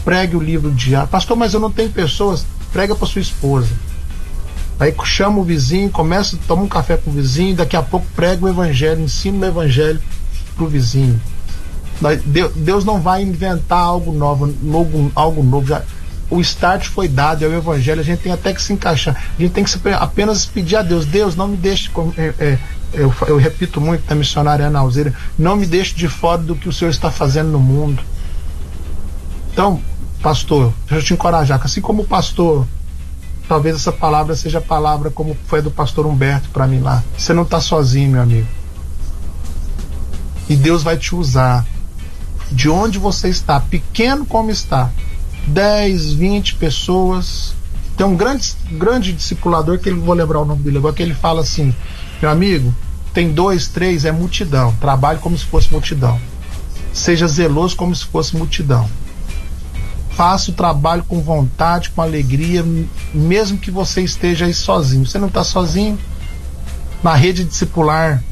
pregue o livro de Pastor, mas eu não tenho pessoas. Prega para sua esposa Aí chama o vizinho, começa, toma um café com o vizinho, daqui a pouco prega o evangelho, ensina o evangelho pro vizinho. Deus não vai inventar algo novo, algo novo. Já, o start foi dado, é o evangelho, a gente tem até que se encaixar. A gente tem que apenas pedir a Deus, Deus, não me deixe. É, é, eu, eu, repito muito na missionária Ana Alzeira, não me deixe de fora do que o Senhor está fazendo no mundo. Então, pastor, deixa eu te encorajar, assim como o pastor talvez essa palavra seja a palavra como foi do pastor Humberto para mim lá. Você não está sozinho, meu amigo. E Deus vai te usar. De onde você está, pequeno como está, 10, 20 pessoas. Tem um grande, grande discipulador que ele vou lembrar o nome dele agora, que ele fala assim: meu amigo, tem dois, três, é multidão. Trabalhe como se fosse multidão. Seja zeloso como se fosse multidão faça o trabalho com vontade, com alegria, mesmo que você esteja aí sozinho. Você não está sozinho. Na rede discipular,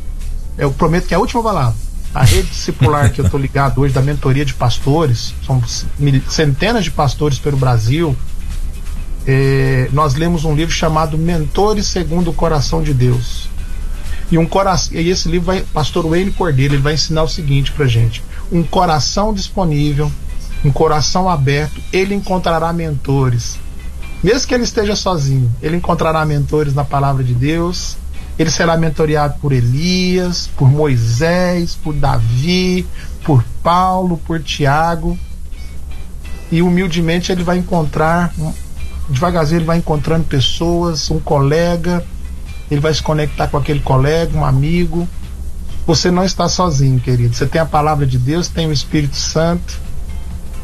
eu prometo que é a última palavra. A rede discipular que eu estou ligado hoje, da mentoria de pastores, são centenas de pastores pelo Brasil. É, nós lemos um livro chamado Mentores Segundo o Coração de Deus. E, um coração, e esse livro vai, pastor Wayne Cordeiro, ele vai ensinar o seguinte pra gente: um coração disponível um coração aberto, ele encontrará mentores. Mesmo que ele esteja sozinho, ele encontrará mentores na palavra de Deus, ele será mentoreado por Elias, por Moisés, por Davi, por Paulo, por Tiago. E humildemente ele vai encontrar, devagarzinho ele vai encontrando pessoas, um colega, ele vai se conectar com aquele colega, um amigo. Você não está sozinho, querido. Você tem a palavra de Deus, tem o Espírito Santo.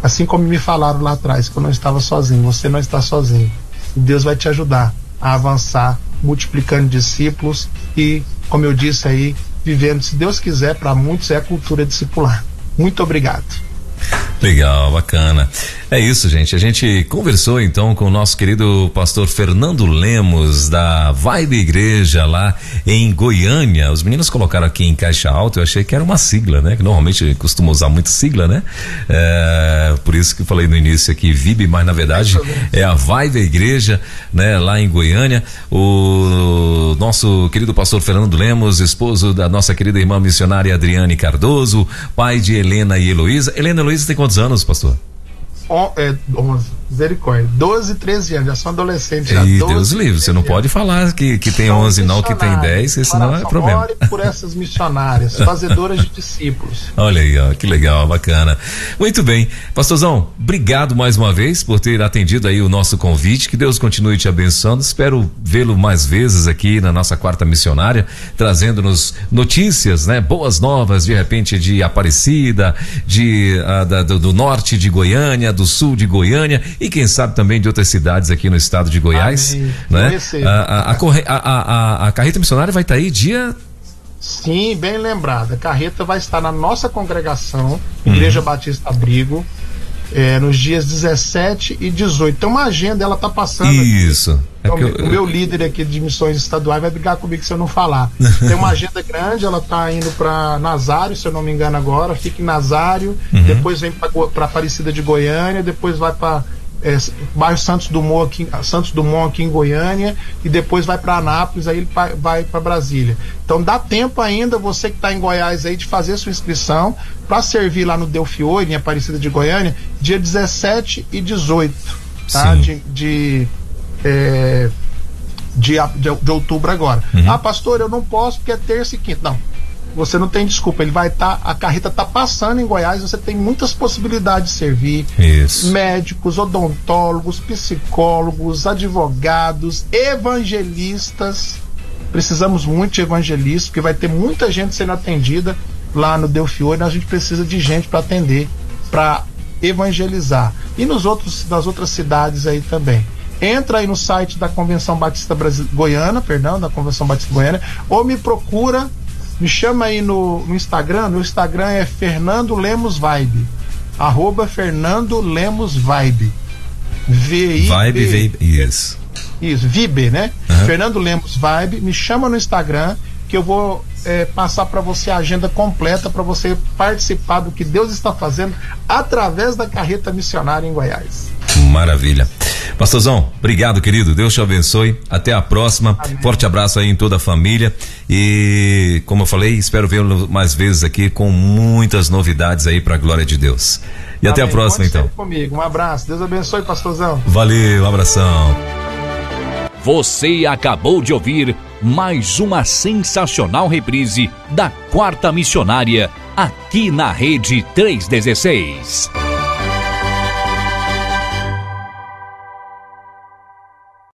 Assim como me falaram lá atrás que eu não estava sozinho, você não está sozinho. Deus vai te ajudar a avançar, multiplicando discípulos e, como eu disse aí, vivendo, se Deus quiser, para muitos é a cultura discipular. Muito obrigado. Legal, bacana. É isso, gente. A gente conversou então com o nosso querido pastor Fernando Lemos, da Vibe Igreja, lá em Goiânia. Os meninos colocaram aqui em caixa alta, eu achei que era uma sigla, né? Que normalmente costuma usar muito sigla, né? É, por isso que eu falei no início aqui, VIB, mas na verdade é a Vibe Igreja, né? Lá em Goiânia. O nosso querido pastor Fernando Lemos, esposo da nossa querida irmã missionária Adriane Cardoso, pai de Helena e Heloísa. Helena e Heloísa tem quantos anos, pastor? On, é, 11, misericórdia. 12, 13 anos, já são adolescentes. Já e 12, Deus livre, você não pode falar que, que tem 11 não, que tem 10, senão é problema. Ore por essas missionárias, fazedoras de discípulos. Olha aí, ó, que legal, bacana. Muito bem. Pastorzão, obrigado mais uma vez por ter atendido aí o nosso convite, que Deus continue te abençoando. Espero vê-lo mais vezes aqui na nossa quarta missionária, trazendo-nos notícias, né? Boas novas, de repente, de Aparecida, de, uh, da, do, do norte de Goiânia, do sul de Goiânia e quem sabe também de outras cidades aqui no estado de Goiás. Amém. Né? A, a, a, a, carreta missionária vai estar tá aí dia Sim, bem lembrada. A carreta vai estar na nossa congregação, Igreja uhum. Batista Abrigo, é, nos dias 17 e 18. Então, uma agenda, ela tá passando. Isso. É então, eu, o meu líder aqui de missões estaduais vai brigar comigo se eu não falar. Tem uma agenda grande, ela tá indo para Nazário, se eu não me engano agora, fica em Nazário, uhum. depois vem para Aparecida de Goiânia, depois vai para é, bairro Santos Dumont aqui, Santos Dumont aqui em Goiânia e depois vai para Anápolis, aí ele vai para Brasília. Então dá tempo ainda você que está em Goiás aí de fazer sua inscrição para servir lá no Delfiore, em Aparecida de Goiânia, dia 17 e 18, tá? De, de, é, de, de, de, outubro agora. Uhum. Ah, pastor, eu não posso porque é terça e quinta. Não, você não tem desculpa. Ele vai estar, tá, a carreta está passando em Goiás, você tem muitas possibilidades de servir. Isso. Médicos, odontólogos, psicólogos, advogados, evangelistas. Precisamos muito de evangelistas, porque vai ter muita gente sendo atendida lá no Delfiore, a gente precisa de gente para atender, para evangelizar. E nos outros, nas outras cidades aí também entra aí no site da Convenção Batista Brasil, Goiana, perdão, da Convenção Batista Goiana, ou me procura me chama aí no, no Instagram. Meu Instagram é Fernando Lemos Vibe. Arroba Fernando Lemos Vibe. V-I-B. Vibe, Vibe, isso. Isso, Vibe, né? Uhum. Fernando Lemos Vibe. Me chama no Instagram que eu vou é, passar para você a agenda completa para você participar do que Deus está fazendo através da carreta missionária em Goiás. Maravilha. Pastorzão, obrigado, querido. Deus te abençoe. Até a próxima. Amém. Forte abraço aí em toda a família. E, como eu falei, espero vê-lo mais vezes aqui com muitas novidades aí para a glória de Deus. E Amém. até a próxima, Conte então. comigo. Um abraço. Deus abençoe, pastorzão. Valeu, um abração. Você acabou de ouvir mais uma sensacional reprise da Quarta Missionária aqui na Rede 316.